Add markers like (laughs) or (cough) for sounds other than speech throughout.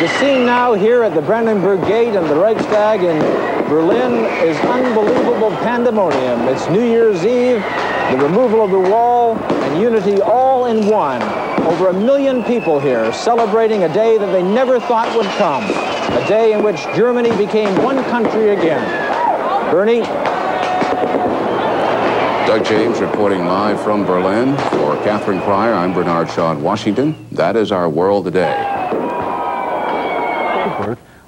The scene now here at the Brandenburg Gate and the Reichstag in Berlin is unbelievable pandemonium. It's New Year's Eve, the removal of the wall, and unity all in one. Over a million people here celebrating a day that they never thought would come, a day in which Germany became one country again. Bernie? Doug James reporting live from Berlin. For Catherine Pryor, I'm Bernard Shaw in Washington. That is our world today.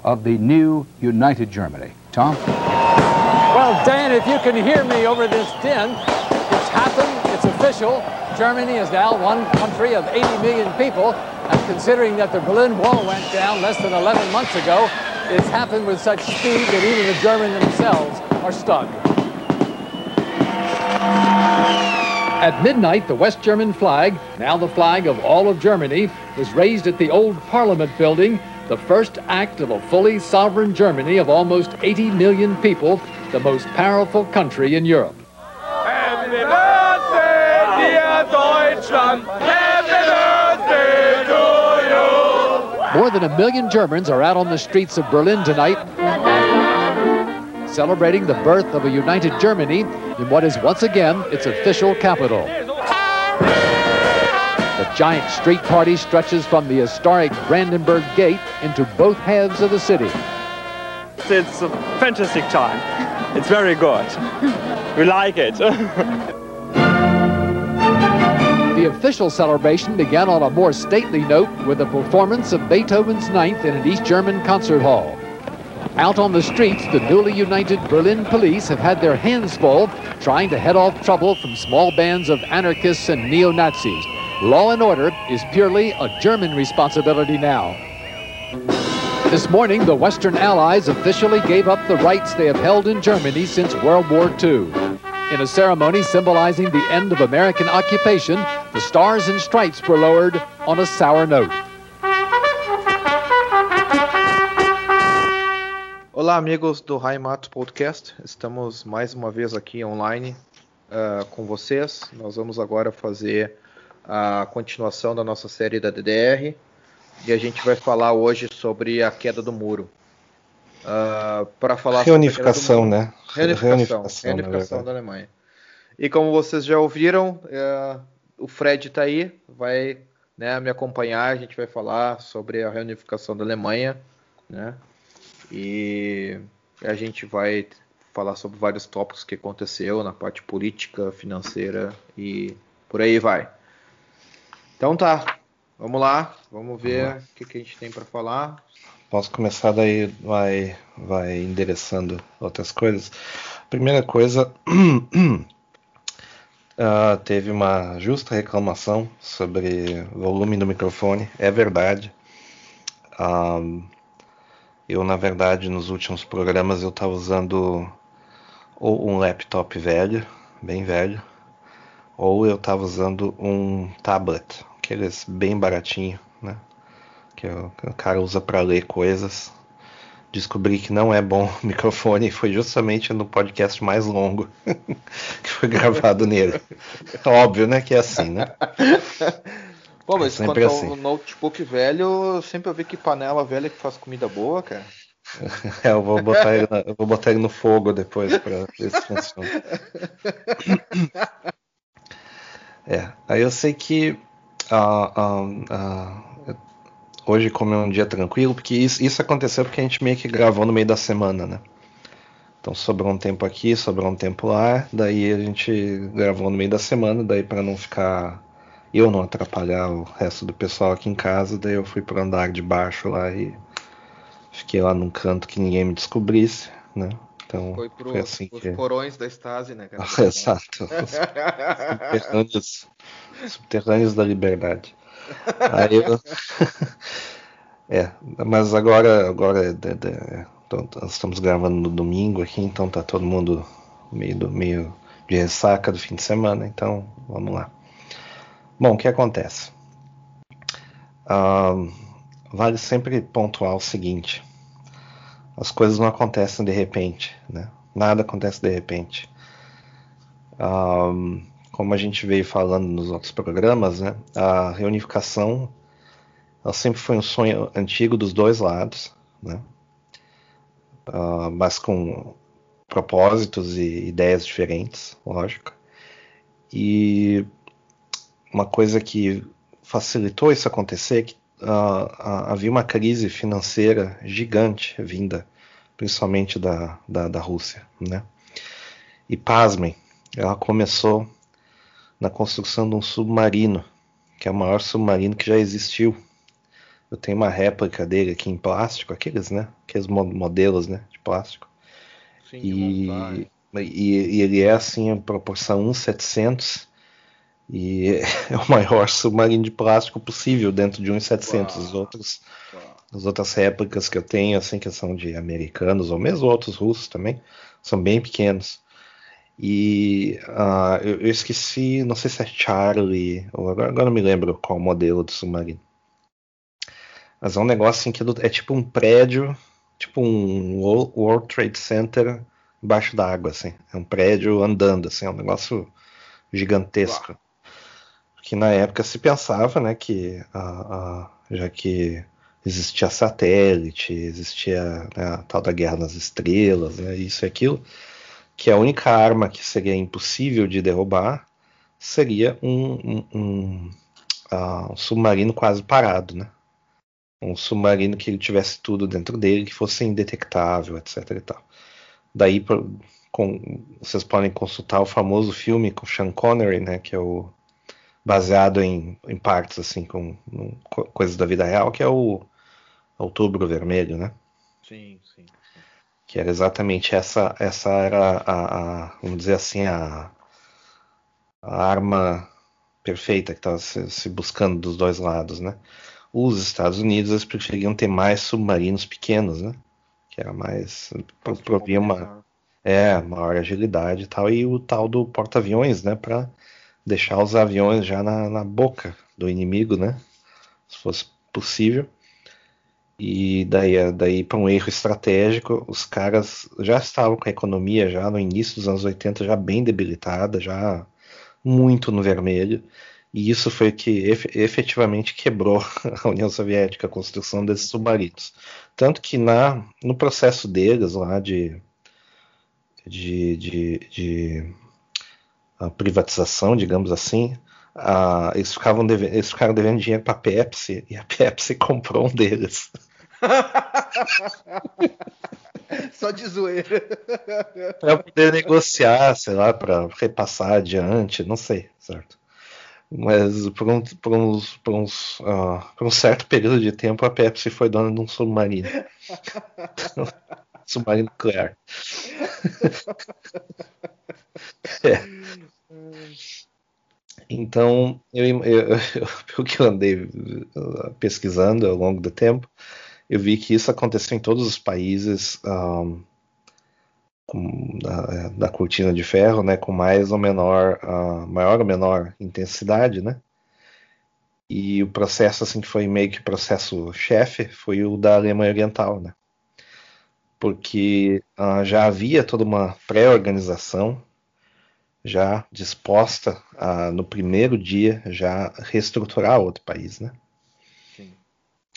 Of the new united Germany. Tom? Well, Dan, if you can hear me over this din, it's happened, it's official. Germany is now one country of 80 million people, and considering that the Berlin Wall went down less than 11 months ago, it's happened with such speed that even the Germans themselves are stunned. At midnight, the West German flag, now the flag of all of Germany, was raised at the old Parliament building, the first act of a fully sovereign Germany of almost 80 million people, the most powerful country in Europe. Happy birthday, dear Deutschland. Happy birthday to you. More than a million Germans are out on the streets of Berlin tonight, celebrating the birth of a united Germany in what is once again its official capital. The giant street party stretches from the historic Brandenburg Gate into both halves of the city. It's a fantastic time. It's very good. We like it. (laughs) The official celebration began on a more stately note with a performance of Beethoven's Ninth in an East German concert hall. Out on the streets, the newly united Berlin police have had their hands full trying to head off trouble from small bands of anarchists and neo-Nazis. Law and order is purely a German responsibility now. This morning, the Western Allies officially gave up the rights they have held in Germany since World War II. In a ceremony symbolizing the end of American occupation, the stars and stripes were lowered on a sour note. Olá, amigos do Heimat Podcast. Estamos mais uma vez aqui online uh, com vocês. Nós vamos agora fazer a continuação da nossa série da DDR e a gente vai falar hoje sobre a queda do muro. Uh, para falar reunificação, sobre né? Reunificação, reunificação, reunificação da Alemanha. E como vocês já ouviram, uh, o Fred está aí, vai né, me acompanhar. A gente vai falar sobre a reunificação da Alemanha, né? E a gente vai falar sobre vários tópicos que aconteceu na parte política, financeira e por aí vai. Então tá, vamos lá, vamos ver o que, que a gente tem para falar. Posso começar daí, vai, vai endereçando outras coisas. Primeira coisa, uh, (clears throat) teve uma justa reclamação sobre o volume do microfone, é verdade. Um, eu, na verdade, nos últimos programas eu estava usando ou um laptop velho, bem velho, ou eu estava usando um tablet, aqueles bem baratinho, né? Que o, cara usa para ler coisas. Descobri que não é bom o (laughs) microfone e foi justamente no podcast mais longo (laughs) que foi gravado nele. Óbvio, né? Que é assim, né? (laughs) Pô, mas É quanto sempre ao assim. notebook velho, eu sempre ouvi que panela velha que faz comida boa, cara. É, eu vou botar ele, na- eu vou botar ele no fogo depois para ver se funciona. É, aí eu sei que ah, ah, ah, hoje como é um dia tranquilo, porque isso, isso aconteceu porque a gente meio que gravou no meio da semana, né? Então sobrou um tempo aqui, sobrou um tempo lá, daí a gente gravou no meio da semana, daí para não ficar eu não atrapalhar o resto do pessoal aqui em casa, daí eu fui pro andar de baixo lá e fiquei lá num canto que ninguém me descobrisse, né? Então Foi pro, foi assim os que porões da Stasi, né, cara? (laughs) Exato. Os subterrâneos, subterrâneos da liberdade. Aí eu... (laughs) é, mas agora, agora é de- de- é, então, nós estamos gravando no domingo aqui, então tá todo mundo meio, do- meio de ressaca do fim de semana, então vamos lá. Bom, o que acontece? Ah, vale sempre pontuar o seguinte: as coisas não acontecem de repente, né? Nada acontece de repente. Ahm, como a gente veio falando nos outros programas, né, a reunificação sempre foi um sonho antigo dos dois lados, né? Uh, mas com propósitos e ideias diferentes, lógico. E uma coisa que facilitou isso acontecer é que havia uma crise financeira gigante vinda, principalmente da, da, da Rússia, né? E pasmem, ela começou na construção de um submarino, que é o maior submarino que já existiu. Eu tenho uma réplica dele aqui em plástico, aqueles, né? Aqueles modelos, né? De plástico. Sim, e, e, e, ele é assim em proporção 1,700 e (laughs) é o maior submarino de plástico possível dentro de 1,700. Os outros, as outras réplicas que eu tenho, assim, que são de americanos ou mesmo outros russos também, são bem pequenos. E uh, eu, eu, esqueci, não sei se é Charlie, ou agora, agora não me lembro qual modelo do submarino. Mas é um negócio assim que é tipo um prédio, tipo um World Trade Center embaixo d'água, assim. É um prédio andando, assim, é um negócio gigantesco. Que na época se pensava, né, que uh, uh, já que existia satélite, existia né, a tal da guerra nas estrelas, né, isso e aquilo, que a única arma que seria impossível de derrubar seria um, um, um, uh, um submarino quase parado, né? Um submarino que tivesse tudo dentro dele, que fosse indetectável, etc. E tal. Daí com, vocês podem consultar o famoso filme com Sean Connery, né? Que é o baseado em, em partes assim com, com coisas da vida real, que é o Outubro Vermelho, né? Sim, sim que era exatamente essa essa era a, a vamos dizer assim a, a arma perfeita que estava se, se, buscando dos dois lados, né? Os Estados Unidos eles preferiam ter mais submarinos pequenos, né? Que era mais provia uma é maior agilidade e tal e o tal do porta-aviões, né? Para deixar os aviões já na, na boca do inimigo, né? Se fosse possível. E daí, daí para um erro estratégico, os caras já estavam com a economia já no início dos anos 80 já bem debilitada, já muito no vermelho. E isso foi o que efetivamente quebrou (laughs) a União Soviética, a construção desses submarinos. Tanto que na, no processo deles lá de, de, de, de privatização, digamos assim, Uh, eles, ficavam devendo, eles ficaram devendo dinheiro para a Pepsi e a Pepsi (laughs) comprou um deles. (laughs) Só de zoeira. para poder negociar, sei lá, para repassar adiante, não sei, certo? Mas por um, por uns, por, uns, uh, por um certo período de tempo a Pepsi foi dona de um submarino. (laughs) submarino nuclear. É. Então, eu, eu, eu, (laughs) pelo que eu andei uh, pesquisando ao longo do tempo, eu vi que isso aconteceu em todos os países um, da, da, cortina de ferro, né, com mais ou menor, uh, maior ou menor intensidade, né? E o processo, assim, que foi meio que o processo chefe, foi o da Alemanha Oriental, né? Porque uh, já havia toda uma pré-organização já disposta a, no primeiro dia, já reestruturar outro país, né? Sim.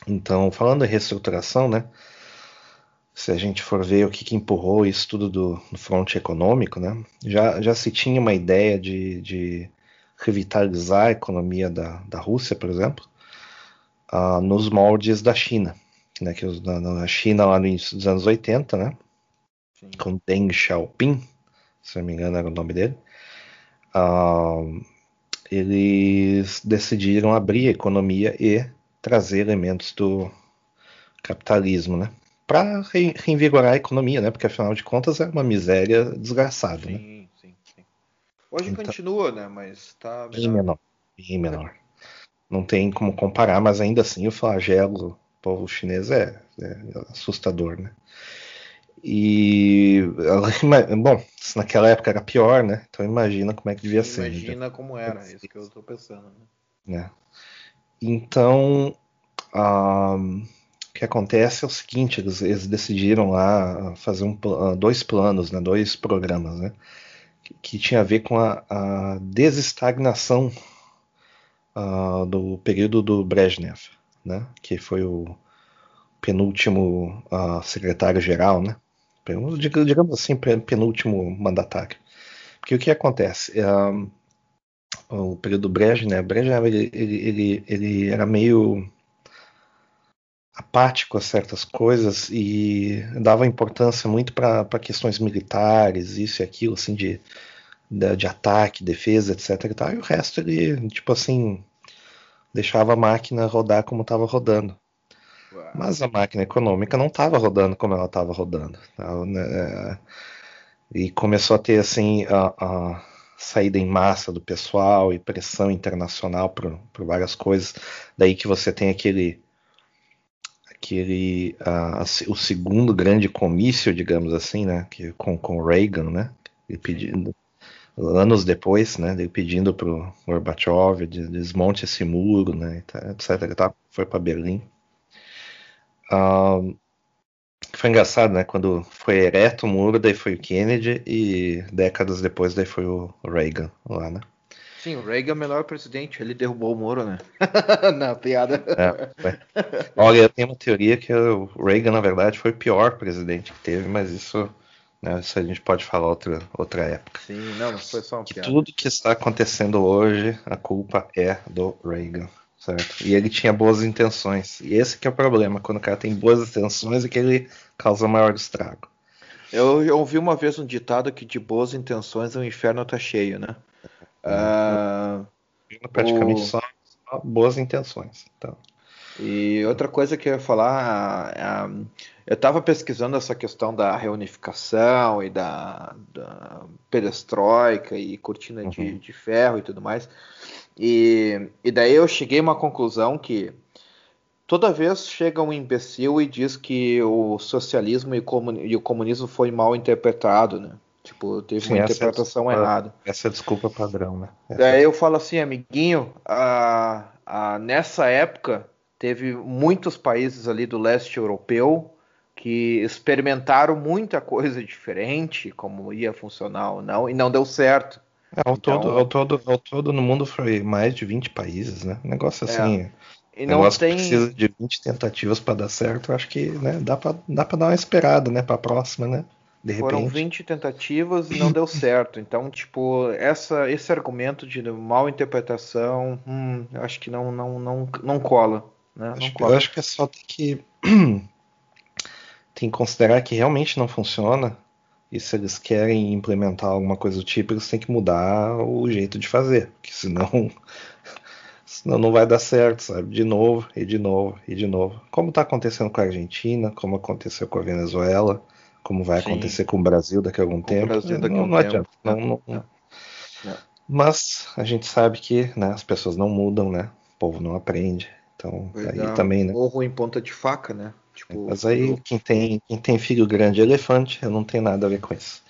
Então, falando em reestruturação, né? Se a gente for ver o que, que empurrou isso tudo do, do fronte econômico, né? Já, já se tinha uma ideia de, de revitalizar a economia da, da Rússia, por exemplo, uh, nos moldes da China, né? Que na, na China lá no início dos anos 80, né? Sim. Com Deng Xiaoping, se não me engano era o nome dele uh, eles decidiram abrir a economia e trazer elementos do capitalismo, né? Para re reinvigorar a economia, né? Porque afinal de contas é uma miséria desgraçada, né? sim, né? Sim, sim. Hoje então, continua, né? Mas tá bem menor, bem menor. Não tem como comparar, mas ainda assim o flagelo do povo chinês é, é assustador, né? E bom, se naquela época era pior, né? Então imagina como é que devia imagina ser. Imagina como era, é isso que eu tô pensando. Né? É. Então, um, o que acontece é o seguinte: eles, eles decidiram lá fazer um, dois planos, né, dois programas, né, que, que tinha a ver com a, a desestagnação uh, do período do Brezhnev. né? Que foi o penúltimo uh, secretário-geral, né? Digamos assim, penúltimo mandatário. Porque o que acontece? Um, o período Brezhnev, Brezhnev ele, ele, ele, ele era meio apático a certas coisas e dava importância muito para questões militares, isso e aquilo, assim, de, de, de, ataque, defesa, etc. E, tal, e o resto ele, tipo assim, deixava a máquina rodar como estava rodando. Mas a máquina econômica não estava rodando como ela estava rodando. Tá, né? E começou a ter assim a, a, saída em massa do pessoal e pressão internacional por, várias coisas. Daí que você tem aquele aquele o segundo grande comício, digamos assim, né, que com com Reagan, né, ele pedindo anos depois, né, ele pedindo para o Gorbachev de, desmonte esse muro, né, etc. Tá, foi para Berlim. Foi engraçado, né? Quando foi ereto o muro, daí foi o Kennedy e décadas depois daí foi o Reagan lá, né? Sim, o Reagan é o melhor presidente, ele derrubou o muro, né? (laughs) Na piada. É, Olha, eu tenho uma teoria que o Reagan, na verdade, foi o pior presidente que teve, mas isso, né, isso a gente pode falar outra, outra época. Sim, não, mas foi só uma que piada. Tudo que está acontecendo hoje, a culpa é do Reagan certo? E ele tinha boas intenções. E esse que é o problema, quando o cara tem boas intenções é que ele causa maior estrago. Eu, ouvi uma vez um ditado que de boas intenções o inferno tá cheio, né? Uh, praticamente o... só, só, boas intenções. Então. E outra coisa que eu ia falar, eu estava pesquisando essa questão da reunificação e da, da perestroika e cortina uhum. de, de ferro e tudo mais. E, e daí eu cheguei a uma conclusão que toda vez chega um imbecil e diz que o socialismo e, e o comunismo foi mal interpretado, né? Tipo, teve Sim, uma interpretação é errada. Essa é a desculpa padrão, né? Essa Daí eu falo assim, amiguinho, a, a, nessa época teve muitos países ali do leste europeu que experimentaram muita coisa diferente, como ia funcionar ou não, e não deu certo. É, ao, então, todo, ao, todo, ao todo no mundo foi mais de 20 países, né? Um negócio é. assim. É. E não negócio tem... que precisa de 20 tentativas para dar certo, acho que né, dá para dá pra dar uma esperada, né? Para a próxima, né? De Foram repente. 20 tentativas e não deu certo. Então, tipo, essa, esse argumento de mal interpretação, hum, acho que não, não, não, não cola. Né? Acho não cola. Eu acho que é só ter que, (clears throat) tem que considerar que realmente não funciona e se eles querem implementar alguma coisa do tipo, eles têm que mudar o jeito de fazer, porque senão, (laughs) senão não vai dar certo, sabe? De novo, e de novo, e de novo. Como está acontecendo com a Argentina, como aconteceu com a Venezuela, como vai Sim. acontecer com o Brasil daqui a algum com tempo. Daqui não, não, não adianta. Não, não, não. Mas a gente sabe que né, as pessoas não mudam, né? O povo não aprende. Então, aí também, né? Morro em ponta de faca, né? Tipo, Mas aí quem tem, quem tem filho grande é elefante, eu não tenho nada a ver com isso.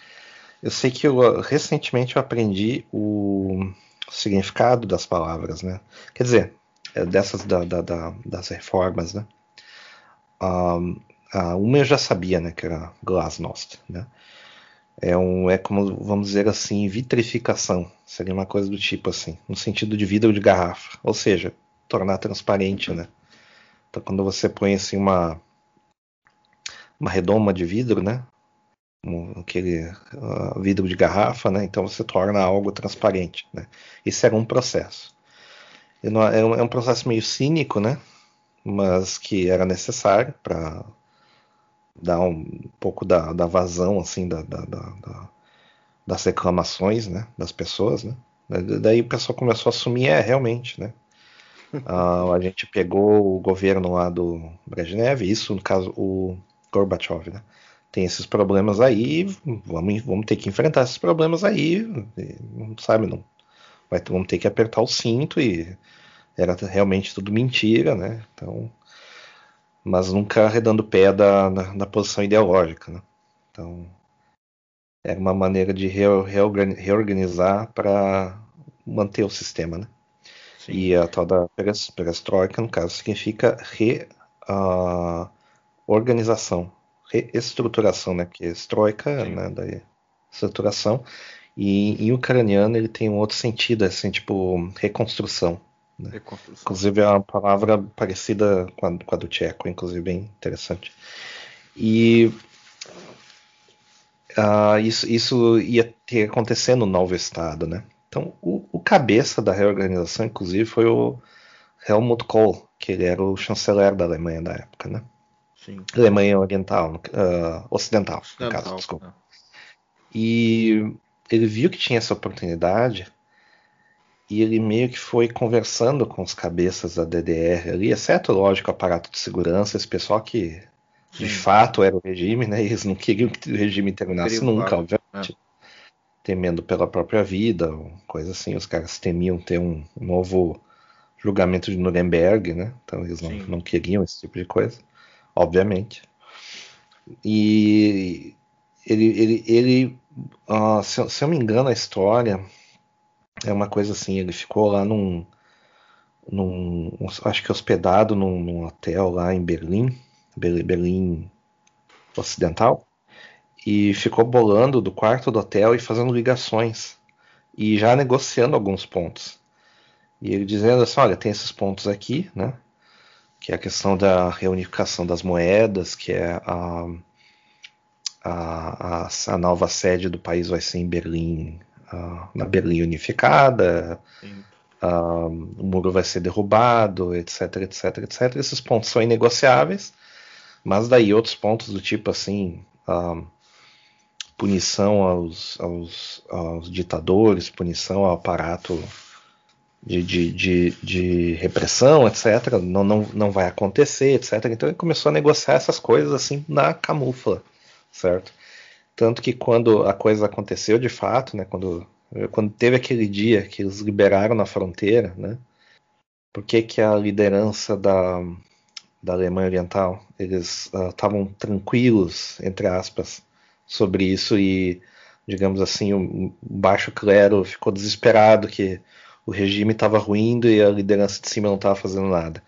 Eu sei que eu recentemente eu aprendi o significado das palavras, né? Quer dizer, é dessas da, da, da, das reformas, né? Um, uma eu já sabia, né? Que era glasnost, né? É, um, é como, vamos dizer assim, vitrificação. Seria uma coisa do tipo assim, no sentido de vidro de garrafa. Ou seja, tornar transparente, né? Então, quando você põe assim uma uma redoma de vidro, né? Aquele uh, vidro de garrafa, né? Então você torna algo transparente, né? Isso era um processo. Não, é, um, é um processo meio cínico, né? Mas que era necessário para dar um pouco da, da vazão, assim, da, da, da, das reclamações, né? Das pessoas, né? Daí o pessoal começou a assumir, é, realmente, né? Uh, (laughs) a gente pegou o governo lá do Brezhnev, isso no caso o Gorbachev, né? Tem esses problemas aí, vamos, vamos ter que enfrentar esses problemas aí, não sabe, não. Vai, vamos ter que apertar o cinto e era realmente tudo mentira, né? Então, mas nunca arredando pé da, da, da, posição ideológica, né? Então, era uma maneira de reorganizar para manter o sistema, né? Sim. E a tal da perestroika, no caso, significa re, uh, organização, reestruturação, né? Que é estroika, né? Da estruturação. E em ucraniano ele tem um outro sentido, assim, tipo reconstrução, Né? Reconstrução. Inclusive é uma palavra parecida com a, com a do tcheco, inclusive bem interessante. E uh, isso, isso ia ter acontecer no novo Estado, né? Então, o, o, cabeça da reorganização, inclusive, foi o Helmut Kohl, que ele era o chanceler da Alemanha da época, né? Sim. Alemanha Oriental, uh, Ocidental, no caso, desculpa. né? E ele viu que tinha essa oportunidade e ele meio que foi conversando com os cabeças da DDR ali, exceto, lógico, o aparato de segurança, esse pessoal que de Sim. fato era o regime, né? Eles não queriam que o regime terminasse nunca, claro. obviamente. Temendo pela própria vida, coisa assim. Os caras temiam ter um novo julgamento de Nuremberg, né? Então eles não, não queriam esse tipo de coisa, obviamente. E ele, ele, ele ah, se, se eu me engano, a história é uma coisa assim. Ele ficou lá num, num acho que hospedado num, num hotel lá em Berlim, Berlim Ocidental, e ficou bolando do quarto do hotel e fazendo ligações e já negociando alguns pontos. E ele dizendo assim, olha, tem esses pontos aqui, né? Que é a questão da reunificação das moedas, que é a, a, a, a nova sede do país vai ser em Berlim, na Berlim unificada, o muro vai ser derrubado, etc, etc, etc. Esses pontos são inegociáveis, mas daí outros pontos do tipo assim, ah, punição aos, aos, aos ditadores, punição ao aparato de, de, de, de repressão, etc., não, não, não vai acontecer, etc. Então ele começou a negociar essas coisas assim na camufla, certo? Tanto que quando a coisa aconteceu de fato, né, quando, quando teve aquele dia que eles liberaram na fronteira, né, por que, que a liderança da, da Alemanha Oriental, eles estavam tranquilos, entre aspas, sobre isso e, digamos assim, o baixo clero ficou desesperado que o regime estava ruindo e a liderança de cima não estava fazendo nada.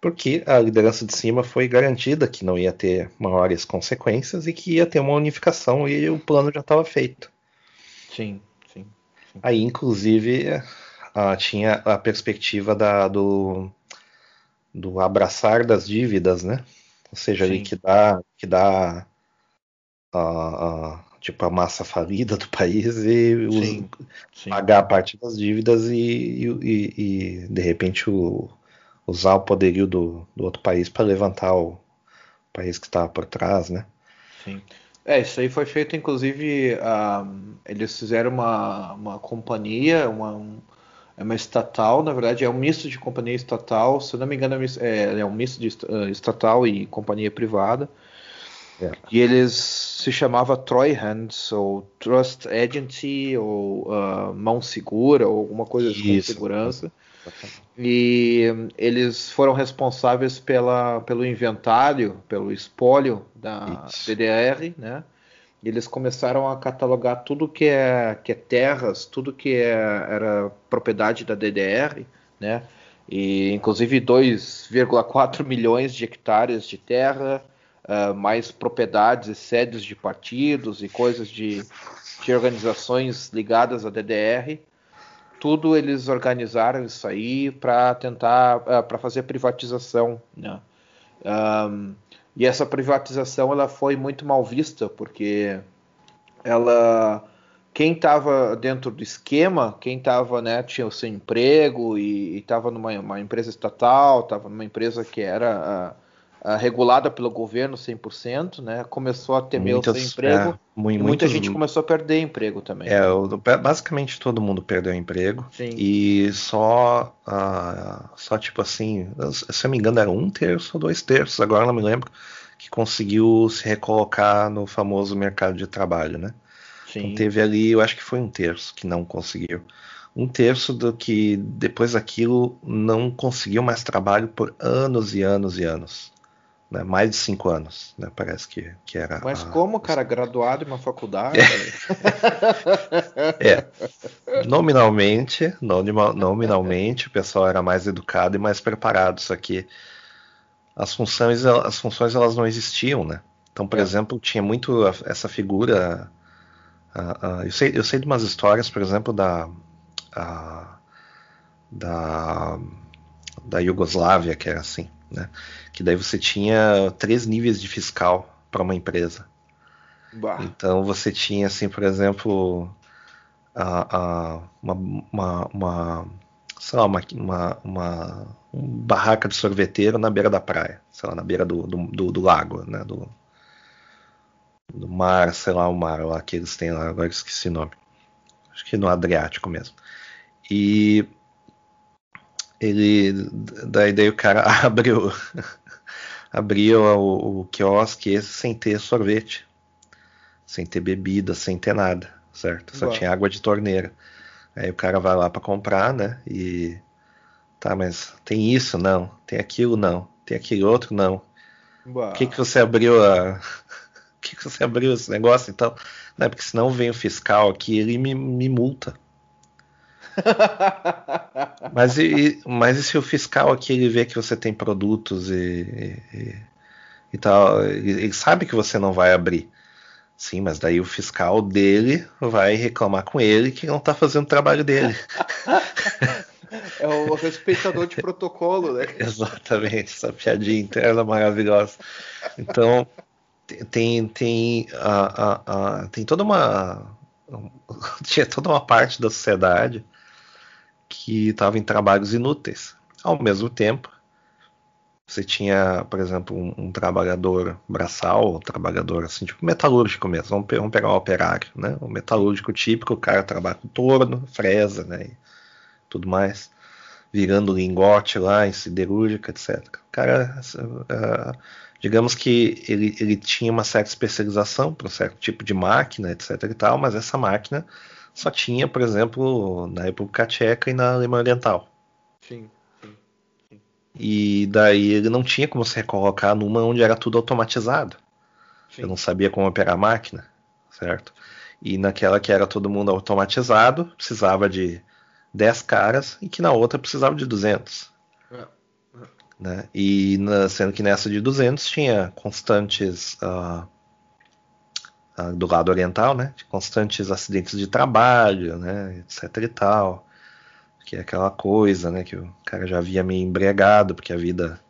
Porque a liderança de cima foi garantida que não ia ter maiores consequências e que ia ter uma unificação e o plano já estava feito. Sim, sim. Aí, inclusive, ah, tinha a perspectiva da, do, do abraçar das dívidas, né? Ou seja, ali Sim. que dá, que dá a, a- tipo a massa falida do (laughs) país e os- Sim, sim. pagar parte das dívidas e, e- e- de repente o- usar o poderio do, do outro país para levantar o país que estava por trás, né? Sim. É, isso aí foi feito, inclusive, ah, eles fizeram uma, uma companhia, uma, um- é uma estatal, na verdade é um misto de companhia estatal, se não me engano é, é- é um misto de ah, estatal e companhia privada. É. E eles se chamava Treuhands, ou Trust Agency, ou ah, Mão Segura, ou alguma coisa Isso. segurança. E eles foram responsáveis pela, pelo inventário, pelo espólio da Isso. DDR, né? E eles começaram a catalogar tudo que é, que é terras, tudo que é, era propriedade da DDR, né? E inclusive 2,4 milhões de hectares de terra, ah, mais propriedades e sedes de partidos e coisas de, de organizações ligadas à DDR tudo eles organizaram isso aí para tentar para fazer privatização né? Ahm, e essa privatização ela foi muito mal vista porque ela quem estava dentro do esquema quem estava né tinha o seu emprego e estava numa uma empresa estatal estava numa empresa que era ah, regulada pelo governo 100%, né começou a temer o seu emprego é, mu- e muita muitos- gente começou a perder emprego também É, basicamente todo mundo perdeu emprego. Sim. E só, ah, só tipo assim, se eu me engano, era um terço ou dois terços, agora não me lembro, que conseguiu se recolocar no famoso mercado de trabalho, né? Sim. Então teve ali, eu acho que foi um terço que não conseguiu. Um terço do que depois daquilo não conseguiu mais trabalho por anos e anos e anos. Né? Mais de cinco anos, né? Parece que, que era. Mas a- como, cara, graduado em uma faculdade? É. (laughs) Nominalmente, nomina- nominalmente, o pessoal era mais educado e mais preparado, só que as funções, as funções elas não existiam, né? Então, por É. exemplo, tinha muito essa figura. eu, sei, eu sei de umas histórias, por exemplo, da. a- da da Iugoslávia, que era assim, né? Que daí você tinha três níveis de fiscal para uma empresa. Bah. Então você tinha, assim, por exemplo, a, a, uma, uma, uma, sei lá, uma, uma, uma um barraca de sorveteiro na beira da praia, sei lá, na beira do, do, do, do lago, né? Do, do mar, sei lá, o mar lá que eles têm lá, agora eu esqueci o nome. Acho que no Adriático mesmo. E ele daí, daí o cara (laughs) abriu abriu o, o quiosque esse sem ter sorvete, sem ter bebida, sem ter nada, certo? Só Uau. tinha água de torneira. Aí o cara vai lá para comprar, né? E tá, mas tem isso não, tem aquilo não, tem aquele outro não. Por que, que você abriu a. (laughs) Por que, que você abriu esse negócio então? Não, é porque senão vem o fiscal aqui ele me, me multa. (laughs) Mas e, mas e se o fiscal aqui ele vê que você tem produtos e, e, e tal, ele, sabe que você não vai abrir. Sim, mas daí o fiscal dele vai reclamar com ele que não tá fazendo o trabalho dele. (laughs) É o respeitador de protocolo, né? (laughs) Exatamente, essa piadinha interna maravilhosa. Então, te- tem, tem, a, a, a- tem toda uma. Tinha toda uma parte da sociedade que estava em trabalhos inúteis. Ao mesmo tempo, você tinha, por exemplo, um, um trabalhador braçal, um trabalhador assim, tipo metalúrgico mesmo. Vamos, vamos pegar um operário, né? O metalúrgico típico, o cara trabalha com torno, fresa, né? Tudo mais virando lingote lá em siderúrgica, etc. O cara, ah, digamos que ele, ele tinha uma certa especialização para um certo tipo de máquina, etc. e tal, mas essa máquina só tinha, por exemplo, na República Tcheca e na Alemanha Oriental. Sim. E daí ele não tinha como se recolocar numa onde era tudo automatizado. Sim. Eu não sabia como operar a máquina, certo? E naquela que era todo mundo automatizado, precisava de 10 caras e que na outra precisava de 200. É. Né? E na- sendo que nessa de 200 tinha constantes ah, do lado oriental, né? Constantes acidentes de trabalho, né? Etc e tal. Que é aquela coisa, né? Que o cara já via meio embriagado porque a vida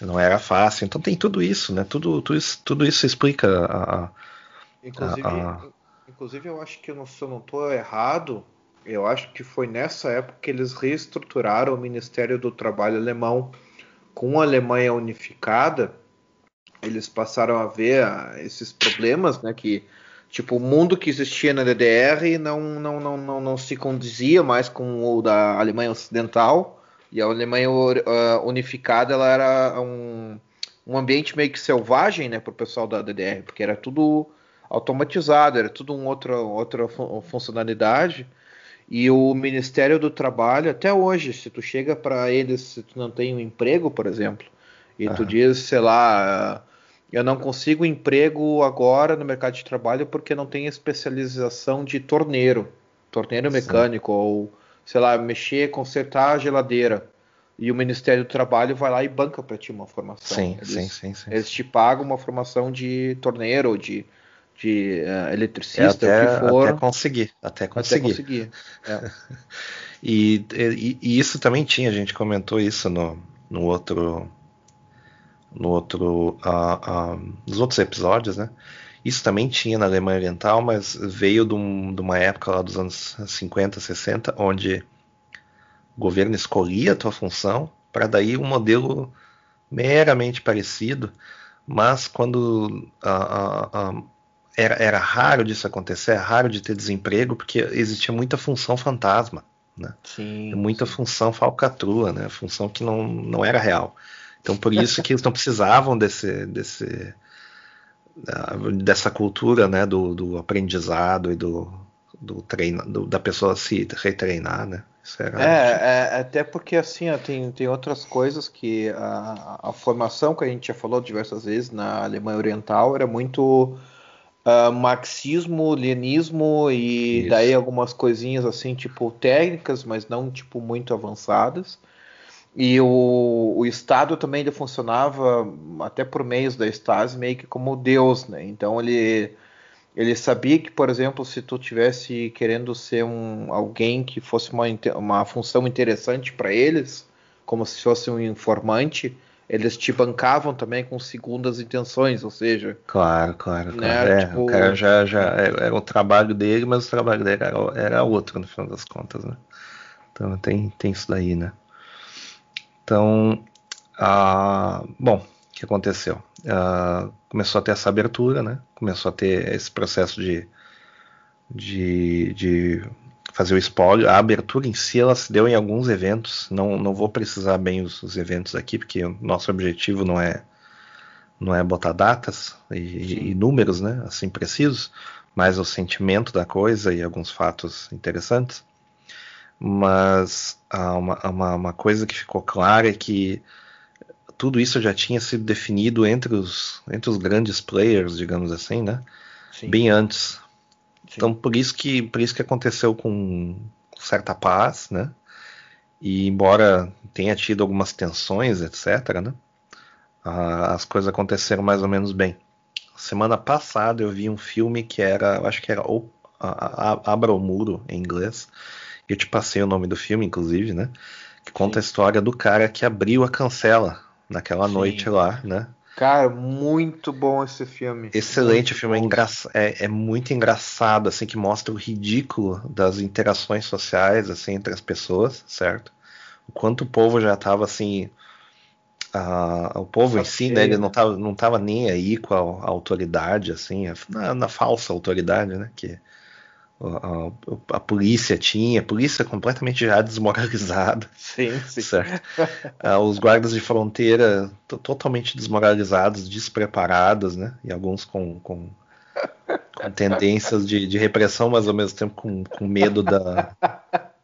não era fácil. Então tem tudo isso, né? Tudo, tudo, isso, tudo isso explica a, a- Inclusive, ah. inclusive eu acho que se eu não estou errado, eu acho que foi nessa época que eles reestruturaram o Ministério do Trabalho alemão com a Alemanha unificada. Eles passaram a ver ah, esses problemas, né? Que tipo o mundo que existia na DDR não não, não, não, não se condizia mais com o da Alemanha Ocidental e a Alemanha ah, unificada ela era um, um ambiente meio que selvagem, né, para o pessoal da DDR, porque era tudo automatizado, era tudo uma outra, outra fu- funcionalidade. E o Ministério do Trabalho, até hoje, se tu chega para eles, se tu não tem um emprego, por exemplo, e tu diz, sei lá, eu não consigo emprego agora no mercado de trabalho porque não tenho especialização de torneiro, torneiro Sim. mecânico, ou, sei lá, mexer, consertar a geladeira. E o Ministério do Trabalho vai lá e banca para ti uma formação. Sim, Eles- sim, sim, sim. eles te pagam uma formação de torneiro, ou de, de É, eletricista, até, o que for, até conseguir, até até conseguir. conseguir. É. (laughs) E, e- e isso também tinha, a gente comentou isso no, no outro, no outro, nos outros episódios, né? Isso também tinha na Alemanha Oriental, mas veio de, um- de uma época lá dos anos 50, 60, onde o governo escolhia a tua função para daí um modelo meramente parecido, mas quando era, era raro disso acontecer, era raro de ter desemprego, porque existia muita função fantasma, né? Sim. muita função falcatrua, né? Função que não, não era real. Então por isso que eles não precisavam desse, desse dessa cultura, né? Do, do aprendizado e do, do treino, do- da pessoa se retreinar, né? Era É, é, até porque assim, ó, tem, tem outras coisas que a, a formação que a gente já falou diversas vezes na Alemanha Oriental era muito ah, marxismo, leninismo e Isso. daí algumas coisinhas assim, tipo técnicas, mas não tipo muito avançadas. E o, o Estado também ainda funcionava até por meios da Stasi meio que como Deus, né? Então ele ele sabia que, por exemplo, se tu tivesse querendo ser um alguém que fosse uma, uma função interessante para eles, como se fosse um informante, eles te bancavam também com segundas intenções, ou seja. Claro, claro, Né, claro. É, tipo- O cara já, já era, era o trabalho dele, mas o trabalho dele era, era outro, no final das contas, né? Então tem, tem isso daí, né? Então, ah, bom, o que aconteceu? Ah, começou a ter essa abertura, né? Começou a ter esse processo de, de, de fazer o spoiler. A abertura em si, ela se deu em alguns eventos. Não, não vou precisar bem os, os eventos aqui, porque o nosso objetivo não é não é botar datas e, e números, né, assim precisos, mas o sentimento da coisa e alguns fatos interessantes. Mas ah, uma, uma, uma coisa que ficou clara é que tudo isso já tinha sido definido entre os, entre os grandes players, digamos assim, né? Sim. Bem antes. Então por isso que por isso que aconteceu com certa paz, né? E embora tenha tido algumas tensões, etc, né? Ah, as coisas aconteceram mais ou menos bem. Semana passada eu vi um filme que era, acho que era o, a, a, Abra o Muro em inglês. Eu te passei o nome do filme, inclusive, né? Que conta a história do cara que abriu a cancela naquela Sim. noite lá, né? Cara, muito bom esse filme. Excelente Muito filme, é, bom. engraça- é- é muito engraçado, assim, que mostra o ridículo das interações sociais, assim, entre as pessoas, certo? O quanto o povo já estava, assim, o povo em si, né, ele não tava, não tava nem aí com a, a autoridade, assim, a- na, na falsa autoridade, né, que a, a- polícia tinha, a polícia completamente já desmoralizada, (laughs) Sim, sim. certo? Ah, os guardas de fronteira to- totalmente desmoralizados, despreparados, né? E alguns com, com, com tendências de, de repressão, mas ao mesmo tempo com, com medo da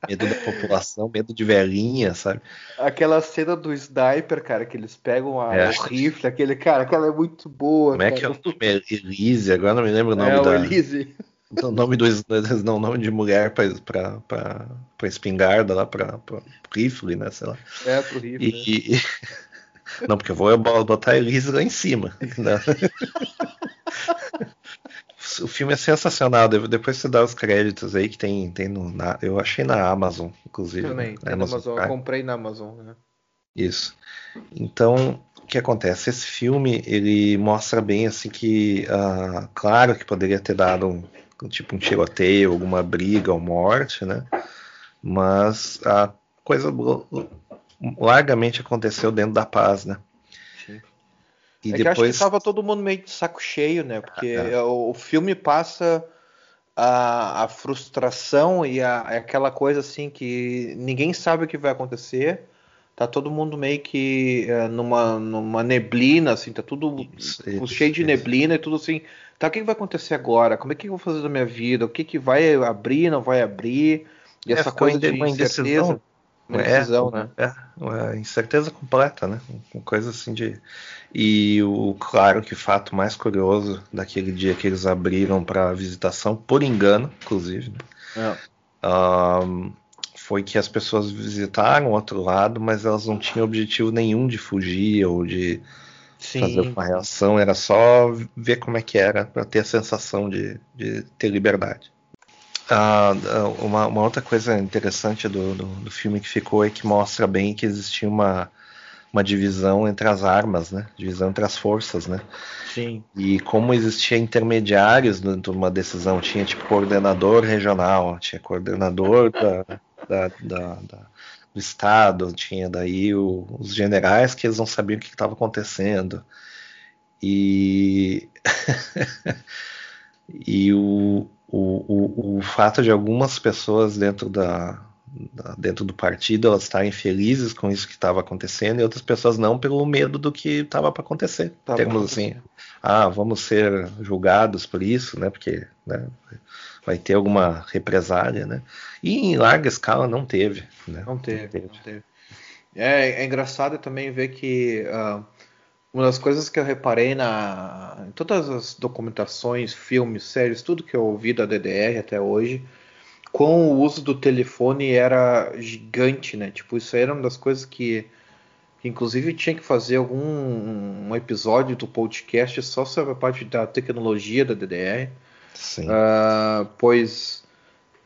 medo da população, medo de velhinha, sabe? Aquela cena do sniper, cara, que eles pegam a- É. o rifle, aquele cara, aquela é muito boa. Como é que é cara. o nome? É Elise, agora não me lembro o nome É, da. Elise. O nome do (laughs) não, o nome de mulher para para espingarda lá para rifle, né? Sei lá. É, pro rifle. né? E, e- (laughs) Não, porque eu vou botar a Elise lá em cima. né? (laughs) O filme é sensacional. de- Depois você dá os créditos aí que tem, tem no, na- eu achei na Amazon, inclusive. Também, né? tem na Amazon. Eu comprei na Amazon, né? Isso. Então, o que acontece? Esse filme ele mostra bem assim que, ah, claro que poderia ter dado um tipo um tiroteio, alguma briga ou morte, né? Mas a coisa largamente aconteceu dentro da paz, né? Sim. E é que eu acho que depois tava todo mundo meio de saco cheio, né? Porque Ah, é. o, o filme passa a, a frustração e a, é aquela coisa assim que ninguém sabe o que vai acontecer. Tá todo mundo meio que é, numa, numa neblina, assim, tá tudo Isso, cheio de isso. neblina e tudo assim. Tá, o que que vai acontecer agora? Como é que eu vou fazer da minha vida? O que que vai abrir, não vai abrir? E É, essa coisa de uma incerteza. indecisão. Uma É, indecisão, né? É, uma incerteza completa, né? Uma coisa assim de. E o claro que fato mais curioso daquele dia que eles abriram para visitação, por engano, inclusive, né? É. Ahn, foi que as pessoas visitaram o outro lado, mas elas não tinham objetivo nenhum de fugir ou de fazer Sim, uma reação, era só ver como é que era para ter a sensação de, de ter liberdade. Ah, uma, uma outra coisa interessante do, do, do filme que ficou é que mostra bem que existia uma, uma divisão entre as armas, né? Divisão entre as forças, né? sim. E como existia intermediários dentro de uma decisão, tinha tipo coordenador regional, tinha coordenador da, da, da- da- do estado, tinha daí o- os generais que eles não sabiam o que estava acontecendo. E, (laughs) e o, o, o, o fato de algumas pessoas dentro da, da- dentro do partido elas estarem felizes com isso que estava acontecendo e outras pessoas não pelo medo do que estava para acontecer. Termos assim, ah, vamos ser julgados por isso, né? Porque né, vai ter alguma represália, né? E em larga escala não teve, né? Não teve, não teve. É, é engraçado também ver que ah, uma das coisas que eu reparei na, em todas as documentações, filmes, séries, tudo que eu ouvi da DDR até hoje, com o uso do telefone era gigante, né? Tipo, isso era uma das coisas que, que inclusive tinha que fazer algum um episódio do podcast só sobre a parte da tecnologia da DDR. Ah, pois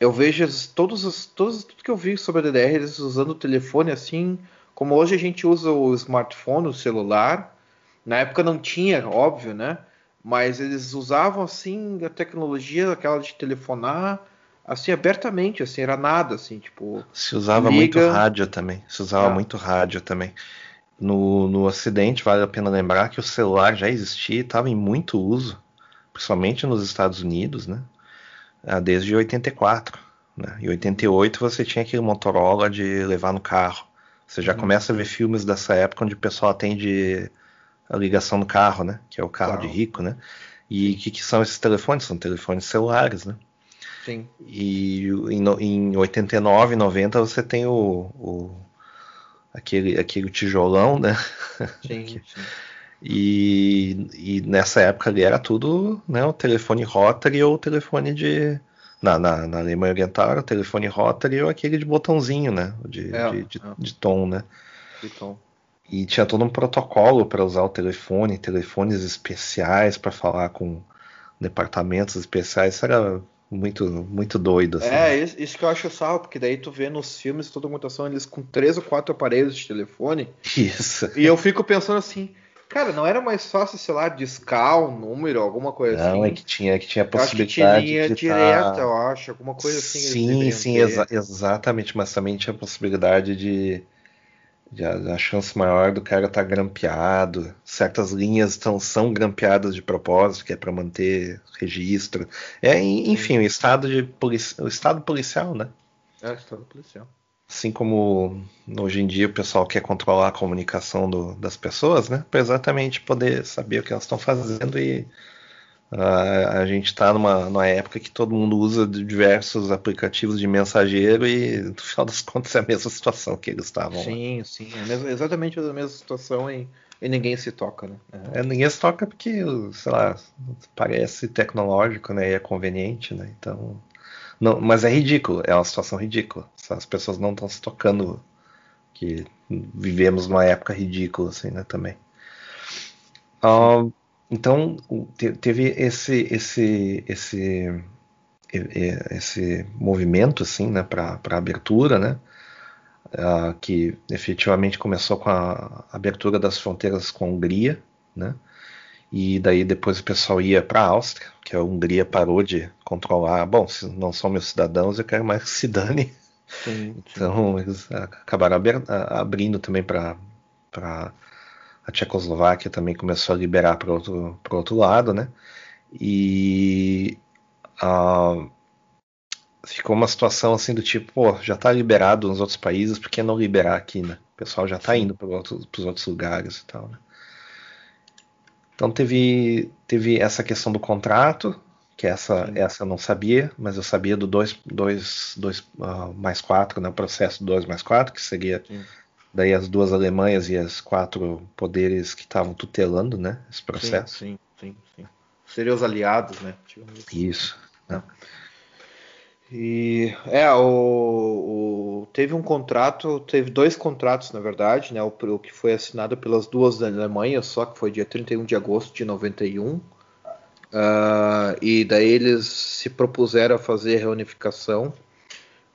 eu vejo todos os, todos, tudo que eu vi sobre a DDR, eles usando o telefone assim como hoje a gente usa o smartphone, o celular, na época não tinha, óbvio, né? Mas eles usavam assim a tecnologia, aquela de telefonar, assim abertamente, assim era nada, assim tipo. Se usava liga... muito rádio também. Se usava ah. muito rádio também. No, no Ocidente, vale a pena lembrar que o celular já existia e estava em muito uso, principalmente nos Estados Unidos, né? Ah, desde 84. Né? Em 88 você tinha aquele Motorola de levar no carro. Você já uhum. começa a ver filmes dessa época onde o pessoal atende a ligação no carro, né? Que é o carro claro. de rico, né? E o que, que, são esses telefones? São telefones celulares, né? Sim. E em, em 89, 90 você tem o, o aquele, aquele tijolão, né? Sim, (laughs) sim. E, e, nessa época ali era tudo né, o telefone rotary ou o telefone de. Na, na, na Alemanha Oriental era o telefone rotary ou aquele de botãozinho, né? De, é, de, de, é. de, tom, né? De tom. E tinha todo um protocolo para usar o telefone, telefones especiais para falar com departamentos especiais. Isso era muito, muito doido. Assim. É, isso, que eu acho salvo, porque daí tu vê nos filmes toda a mutação eles com três ou quatro aparelhos de telefone. Isso. E eu fico pensando assim, cara, não era mais fácil, sei lá, discar um número, alguma coisa não, assim? Não, é que tinha, que tinha a possibilidade eu acho que tinha de direta, tá... eu acho, alguma coisa assim. Sim, sim, exa exatamente, mas também tinha a possibilidade de a, a, chance maior do cara estar tá grampeado. Certas linhas tão, são grampeadas de propósito, que é para manter registro. É, enfim, o estado de polici o estado policial, né? É, o estado policial. Assim como hoje em dia o pessoal quer controlar a comunicação do, das pessoas, né? Para exatamente poder saber o que elas estão fazendo e Uh, a gente está numa, numa, época que todo mundo usa diversos aplicativos de mensageiro e, no final das (laughs) contas, é a mesma situação que eles estavam. Sim, lá. sim. É exatamente a mesma situação e, e, ninguém se toca, né? É. É, ninguém se toca porque, sei lá, parece tecnológico né, e é conveniente, né? Então. Não, mas é ridículo, é uma situação ridícula. As pessoas não estão se tocando que vivemos numa época ridícula, assim, né, também. Uh, então teve esse esse esse esse movimento assim, né, para abertura, né, uh, que efetivamente começou com a abertura das fronteiras com a Hungria, né, e daí depois o pessoal ia para a Áustria, que a Hungria parou de controlar. Bom, se não são meus cidadãos, eu quero mais que se dane. Sim, sim. Então eles acabaram abrindo também para a Tchecoslováquia também começou a liberar para outro, outro lado, né? E uh, ficou uma situação assim do tipo, pô, já está liberado nos outros países, por que não liberar aqui, né? O pessoal já está indo para os outros lugares e tal, né? Então teve, teve essa questão do contrato, que essa, essa eu não sabia, mas eu sabia do 2 dois, dois, uh, mais 4, né? O processo 2 mais 4, que seria Sim daí as duas Alemanhas e as quatro poderes que estavam tutelando, né, esse processo. Sim, sim, sim. Seriam os aliados, né? Isso. Né? E é, o, o, teve um contrato, teve dois contratos, na verdade, né? O, o, que foi assinado pelas duas Alemanhas, só que foi dia 31 de agosto de 91. Uh, e daí eles se propuseram a fazer a reunificação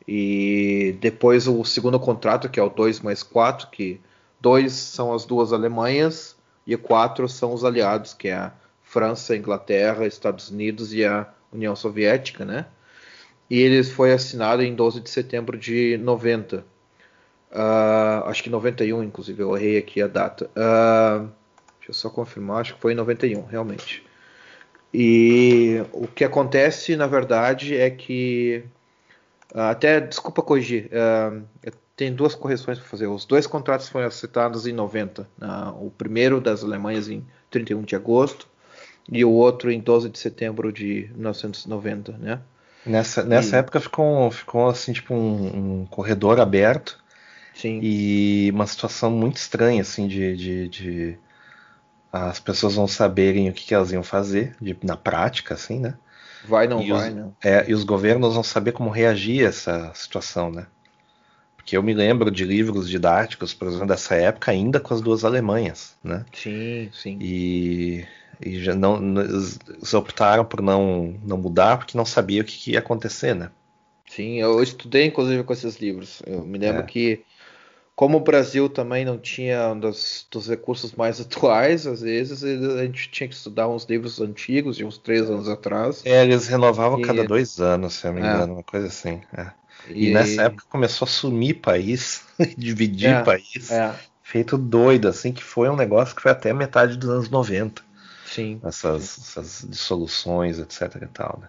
e depois o segundo contrato, que é o 2 mais 4, que 2 são as duas Alemanhas e 4 são os aliados, que é a França, a Inglaterra, Estados Unidos e a União Soviética, né? E ele foi assinado em 12 de setembro de 90. Uh, ah, acho que 91, inclusive, eu errei aqui a data. Uh, deixa eu só confirmar, acho que foi em 91, realmente. E o que acontece, na verdade, é que ah, até, desculpa corrigir, uh, tem duas correções para fazer. Os dois contratos foram assinados em 90. Uh, o primeiro das Alemanhas em 31 de agosto e o outro em 12 de setembro de 1990, né? Nessa, nessa e... época ficou, ficou assim, tipo um, um, corredor aberto Sim. e uma situação muito estranha, assim, de, de, de as pessoas não saberem o que, que elas iam fazer de, na prática, assim, né? Vai, não e vai, os, não. É, e os governos vão saber como reagir a essa situação, né? Porque eu me lembro de livros didáticos, por exemplo, dessa época, ainda com as duas Alemanhas, né? Sim, sim. E, e já não, eles optaram por não, não mudar porque não sabia o que, que ia acontecer, né? Sim, eu estudei inclusive com esses livros. Eu me lembro é. que como o Brasil também não tinha um dos, dos, recursos mais (laughs) atuais, às vezes a gente tinha que estudar uns livros antigos, de uns três anos atrás. É, eles renovavam e... cada dois anos, se eu não me é. engano, é. uma coisa assim. É. E... e... nessa época começou a sumir país, (laughs) dividir é, país, é. feito doido, assim, que foi um negócio que foi até metade dos anos 90. Sim. Essas, essas dissoluções, etc e tal, né?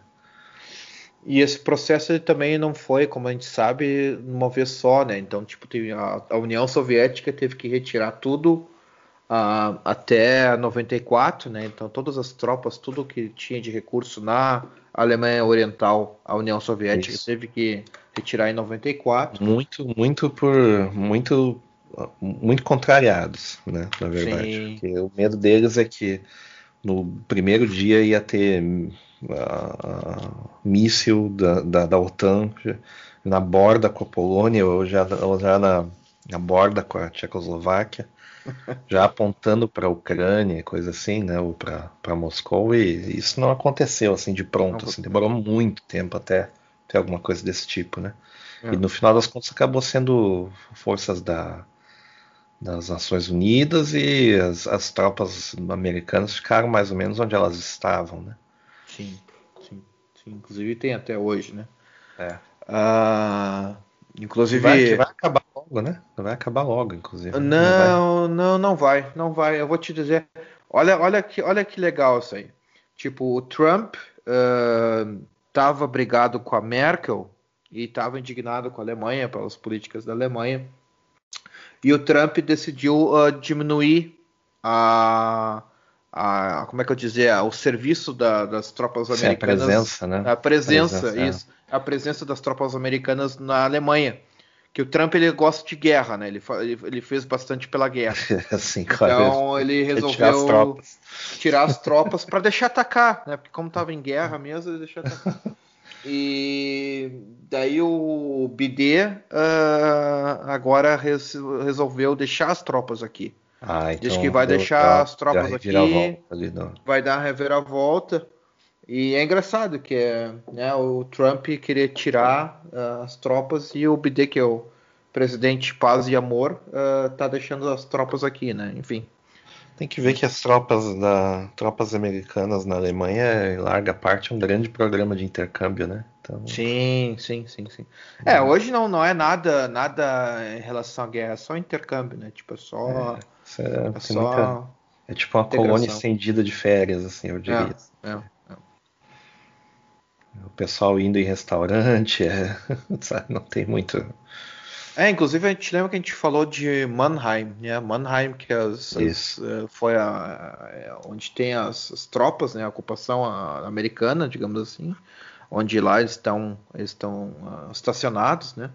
E esse processo também não foi, como a gente sabe, uma vez só, né? Então, tipo, a, União Soviética teve que retirar tudo uh, até 94, né? Então, todas as tropas, tudo que tinha de recurso na Alemanha Oriental, a União Soviética Isso. teve que retirar em 94. Muito, muito por muito muito contrariados, né, na verdade. O medo deles é que no primeiro dia ia ter uh, míssil da, da, da, OTAN na borda com a Polônia ou já, ou já na, na borda com a Tchecoslováquia, (laughs) já apontando para a Ucrânia, coisa assim, né, ou para Moscou, e isso não aconteceu assim de pronto, assim, demorou muito tempo até ter alguma coisa desse tipo, né? É. E no final das contas acabou sendo forças da, das Nações Unidas e as, as, tropas americanas ficaram mais ou menos onde elas estavam, né? Sim, sim, sim. Inclusive tem até hoje, né? É. Uh, inclusive. Vai, vai, acabar logo, né? Vai acabar logo, inclusive. Não, não, não, não vai, não vai. Eu vou te dizer. Olha, olha que, olha que legal isso aí. Tipo, o Trump uh, tava brigado com a Merkel e estava indignado com a Alemanha pelas políticas da Alemanha. E o Trump decidiu uh, diminuir a, a, como é que eu dizer, o serviço da, das tropas americanas. Sim, a presença, né? A presença, presença é. isso. É. A presença das tropas americanas na Alemanha. Que o Trump ele gosta de guerra, né? Ele, ele fez bastante pela guerra. (laughs) Sim, claro. Então ele resolveu tirar as tropas, tirar as tropas para (laughs) deixar atacar, né? Porque como estava em guerra mesmo, ele deixou atacar. (laughs) E daí o BD uh, agora res, resolveu deixar as tropas aqui. Ah, então Diz que vai deixar as tropas aqui, vai dar a reviravolta. E é engraçado que é, né, o Trump queria tirar uh, as tropas e o BD, que é o presidente paz e amor, uh, tá deixando as tropas aqui, né? Enfim. Tem que ver que as tropas da tropas americanas na Alemanha, em larga parte, é um grande programa de intercâmbio, né? Então... Sim, sim, sim, sim. É, hoje não, não é nada nada em relação à guerra, é só intercâmbio, né? Tipo, é só. É, é, é só muita... é tipo uma integração. colônia estendida de férias, assim, eu diria. É, é, é. O pessoal indo em restaurante, (laughs) é, não tem muito é, inclusive a gente lembra que a gente falou de Mannheim, né? Mannheim, que as, as, eh, foi a, é, onde tem as, as, tropas, né? A ocupação americana, digamos assim, onde lá eles estão eles estão uh, estacionados, né?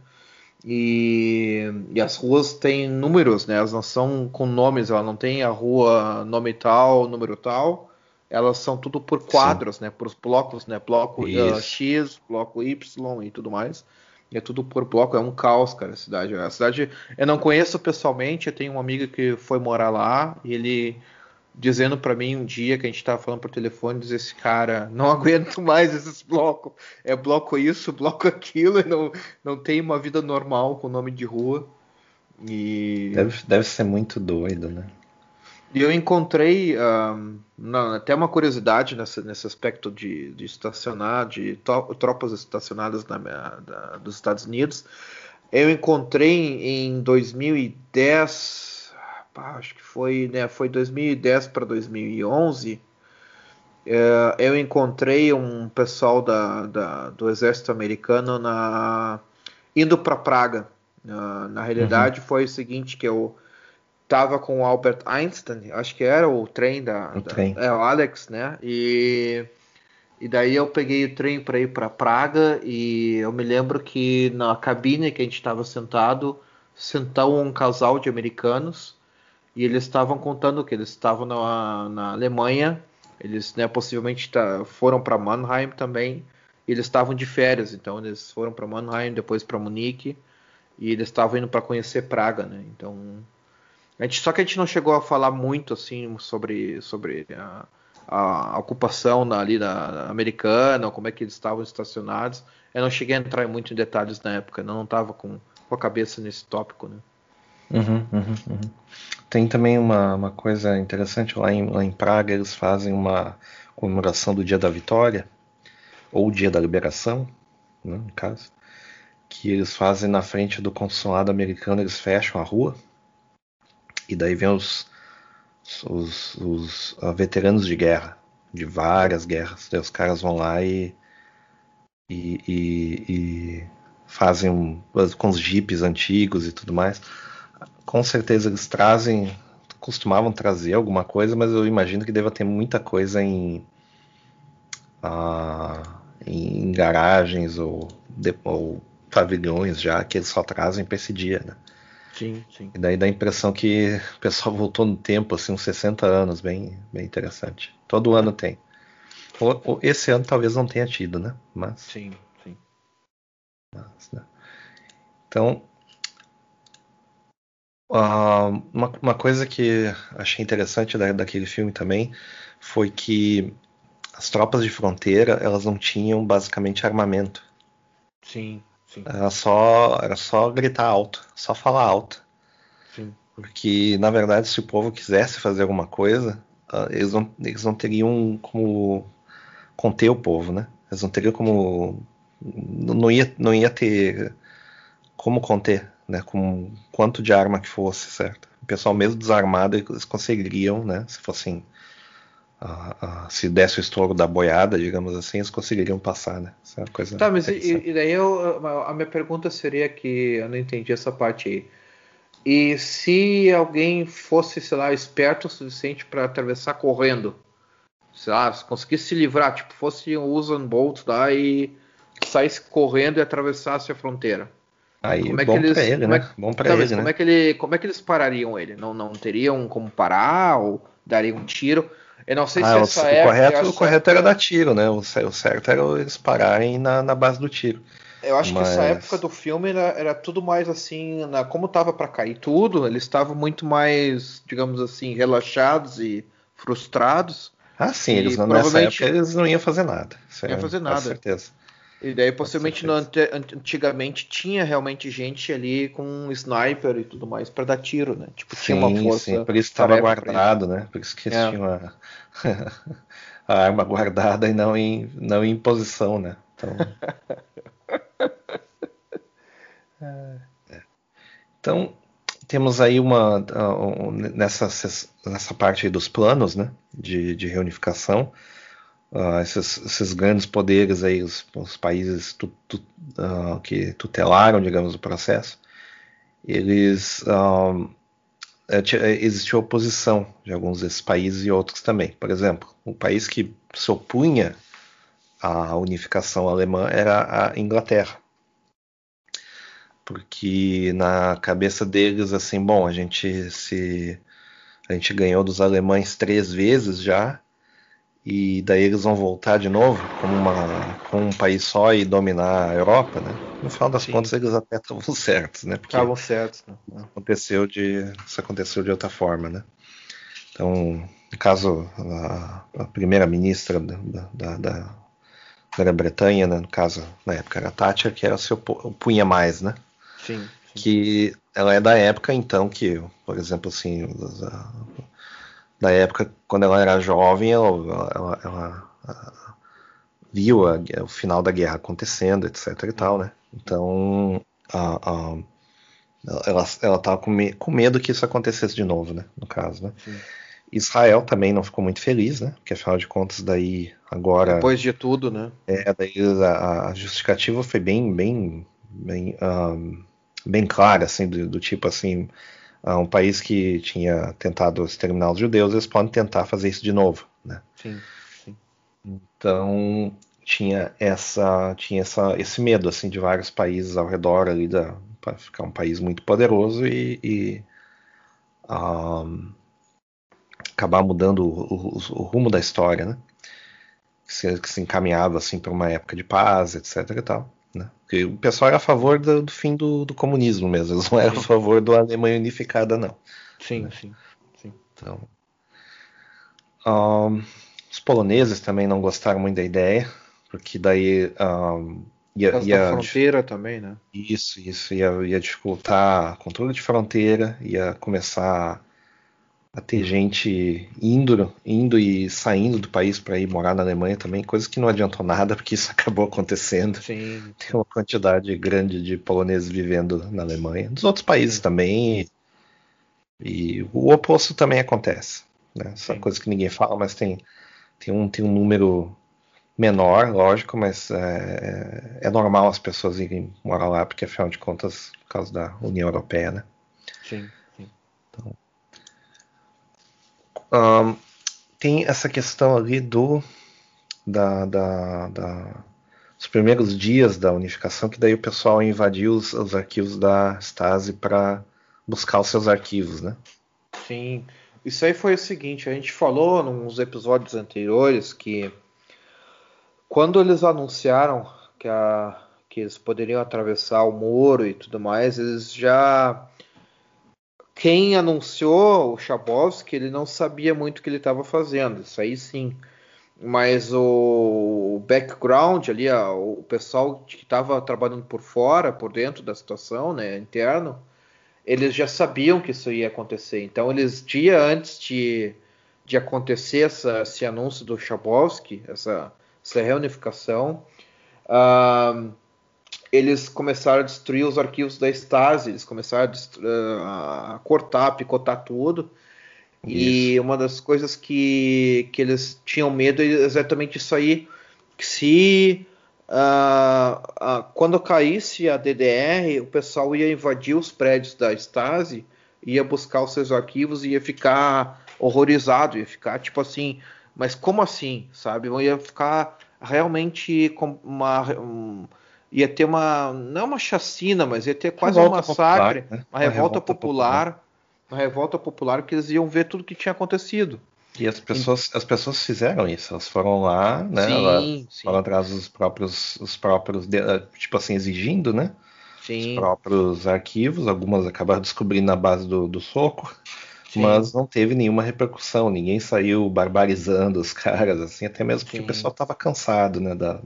E, e, as ruas têm números, né? Elas não são com nomes, ela não tem a rua nome tal, número tal. Elas são tudo por quadros, Sim. né? Por blocos, né? Bloco uh, X, bloco Y e tudo mais. É tudo por bloco, é um caos, cara, a cidade. A cidade eu não conheço pessoalmente, eu tenho um amigo que foi morar lá e ele dizendo para mim um dia que a gente tava falando por telefone, diz esse cara, não (laughs) aguento mais esses blocos. É bloco isso, bloco aquilo, não não tem uma vida normal com nome de rua. E deve, deve ser muito doido, né? E eu encontrei um, não, até uma curiosidade nessa, nesse aspecto de, de estacionar, de tropas estacionadas na, da, dos Estados Unidos. Eu encontrei em 2010, pá, acho que foi, né, foi 2010 para 2011. É, eu encontrei um pessoal da, da, do exército americano na, indo para Praga. Na, na realidade, uhum. foi o seguinte que eu tava com o Albert Einstein, acho que era o trem da, o, da, trem. É, o Alex, né? E, e daí eu peguei o trem para ir para Praga e eu me lembro que na cabine que a gente estava sentado, sentou um casal de americanos e eles estavam contando que eles estavam na, na Alemanha, eles né, possivelmente tá, foram para Mannheim também, eles estavam de férias, então eles foram para Mannheim, depois para Munique, e eles estavam indo para conhecer Praga, né? Então a gente, só que a gente não chegou a falar muito assim sobre, sobre a, a ocupação na, ali da americana, como é que eles estavam estacionados. Eu não cheguei a entrar muito em detalhes na época, não estava com, com a cabeça nesse tópico, né? Uhum, uhum, uhum. Tem também uma, uma coisa interessante lá em, lá em Praga, eles fazem uma comemoração do Dia da Vitória, ou Dia da Liberação, né, no caso, que eles fazem na frente do consulado americano, eles fecham a rua, e daí vem os, os, os uh, veteranos de guerra, de várias guerras, daí os caras vão lá e, e, e, e fazem um, com os jipes antigos e tudo mais com certeza eles trazem, costumavam trazer alguma coisa, mas eu imagino que deva ter muita coisa em, uh, em garagens ou, de, ou, pavilhões já que eles só trazem para esse dia, né? Sim, sim. E daí dá a impressão que o pessoal (laughs) voltou no tempo, assim, uns 60 anos, bem, bem interessante. Todo ano tem. Esse ano talvez não tenha tido, né? Mas. Sim, sim. Mas, né? Então, Uh, uma, uma, coisa que achei interessante da, daquele filme também foi que as tropas de fronteira elas não tinham basicamente armamento. Sim, sim. Era só, era só gritar alto, só falar alto. Sim. Porque, na verdade, se o povo quisesse fazer alguma coisa, uh, eles, não, eles não teriam como conter o povo, né? Eles não teriam como. Não ia, não ia ter como conter né, com quanto de arma que fosse, certo? O pessoal mesmo desarmado eles conseguiriam, né, se fossem uh, uh, se desse o estouro da boiada, digamos assim, eles conseguiriam passar, né? Essa é coisa tá, mas e, e, daí eu, a minha pergunta seria que eu não entendi essa parte aí. E se alguém fosse, sei lá, esperto o suficiente para atravessar correndo, sei lá, se conseguisse se livrar, tipo, fosse um Usain Bolt lá e saísse correndo e atravessasse a fronteira Aí, como é bom que eles, pra ele, né? É, bom pra ele, como né? É que ele, como é que eles parariam ele? Não, não teriam como parar ou dariam um tiro? Eu não sei ah, se essa o, época... Correto, o correto era dar tiro, né? O, o certo era eles pararem na, na base do tiro. Eu acho Mas... que essa época do filme era, era tudo mais assim, na, como tava para cair tudo, eles estavam muito mais, digamos assim, relaxados e frustrados. Ah, sim, eles não, provavelmente... nessa época eles não iam fazer nada. Não iam fazer nada. Com certeza. E daí, possivelmente, no, antigamente tinha realmente gente ali com um sniper e tudo mais para dar tiro, né? Tipo, sim, tinha uma força. Sim, por isso estava guardado, né? Por isso que eles é. tinham a, (laughs) a, arma guardada e não em, não em posição, né? Então, (laughs) é. então temos aí uma nessa, nessa parte dos planos, né? De, de reunificação uh, esses, esses, grandes poderes aí, os, os países tu, tu, uh, que tutelaram, digamos, o processo, eles uh, existiu oposição de alguns desses países e outros também. Por exemplo, o país que se opunha à unificação alemã era a Inglaterra. Porque na cabeça deles, assim, bom, a gente se a gente ganhou dos alemães três vezes já, e daí eles vão voltar de novo como, uma, como um país só e dominar a Europa, né? No final das Sim. contas eles até estavam (laughs) certos, né? Estavam certos. Né? Aconteceu de, isso aconteceu de outra forma, né? Então, no caso, a, a primeira ministra da, da, da Grã-Bretanha, né? no caso, na época era Thatcher, que era se opunha mais, né? Sim, sim. Que ela é da época, então, que, por exemplo, assim, da época, quando ela era jovem, ela, ela, ela, ela viu a, o final da guerra acontecendo, etc e tal, né? Então, a, a, ela, ela tava com, me, com, medo que isso acontecesse de novo, né? No caso, né? Sim. Israel também não ficou muito feliz, né? Porque afinal de contas, daí agora. Depois de tudo, né? É, daí a, a justificativa foi bem, bem, bem, um, bem clara, assim, do, do tipo assim um país que tinha tentado exterminar os judeus, eles podem tentar fazer isso de novo, né? Sim, sim. Então tinha essa, tinha essa, esse medo assim de vários países ao redor ali da para ficar um país muito poderoso e, e um, acabar mudando o, o, o, rumo da história, né? Que se, que se encaminhava assim para uma época de paz, etc. E tal. Né? Porque o pessoal era a favor do, do fim do, do, comunismo mesmo, eles não eram a favor da Alemanha unificada, não. Sim, né? sim, sim. Então, um, os poloneses também não gostaram muito da ideia, porque daí um, ia, ia fronteira também, né? Isso, isso ia, ia dificultar controle de fronteira, ia começar a ter gente indo, indo e saindo do país para ir morar na Alemanha também, coisa que não adiantou nada, porque isso (laughs) acabou acontecendo. Sim. Tem uma quantidade grande de poloneses vivendo na Alemanha, dos outros países também. E, e, o oposto também acontece. Né? Essa Sim. coisa que ninguém fala, mas tem, tem, um, tem um número menor, lógico, mas é, é normal as pessoas irem morar lá, porque afinal de contas, por causa da União Europeia, né? Sim. sim. Então, um, tem essa questão ali do da, da, da, dos primeiros dias da unificação, que daí o pessoal invadiu os, os arquivos da Stasi para buscar os seus arquivos, né? Sim, isso aí foi o seguinte, a gente falou nos episódios anteriores que quando eles anunciaram que, a, que eles poderiam atravessar o muro e tudo mais, eles já quem anunciou o Chabovski, ele não sabia muito o que ele estava fazendo, isso aí sim. Mas o background ali, o pessoal que estava trabalhando por fora, por dentro da situação, né, interno, eles já sabiam que isso ia acontecer. Então, eles, dia antes de, de acontecer essa, esse anúncio do Chabovski, essa, essa reunificação, uh, eles começaram a destruir os arquivos da Stasi, eles começaram a, a cortar, a picotar tudo. Isso. E uma das coisas que, que eles tinham medo é exatamente isso aí. Que se uh, uh, quando caísse a DDR, o pessoal ia invadir os prédios da Stasi, ia buscar os seus arquivos e ia ficar horrorizado, ia ficar tipo assim, mas como assim, sabe? Ia ficar realmente com uma. Um, ia ter uma não uma chacina, mas ia ter quase um massacre, popular, né? uma, revolta, revolta popular, popular, uma revolta popular que eles iam ver tudo que tinha acontecido. E as pessoas, as pessoas fizeram isso, elas foram lá, né? Sim, elas sim. foram atrás dos próprios, os próprios, eh, tipo assim, exigindo, né? Sim. Os próprios arquivos, algumas acabaram descobrindo na base do, do soco, sim. mas não teve nenhuma repercussão, ninguém saiu barbarizando os (laughs) caras, assim, até mesmo porque o pessoal estava cansado, né? Da,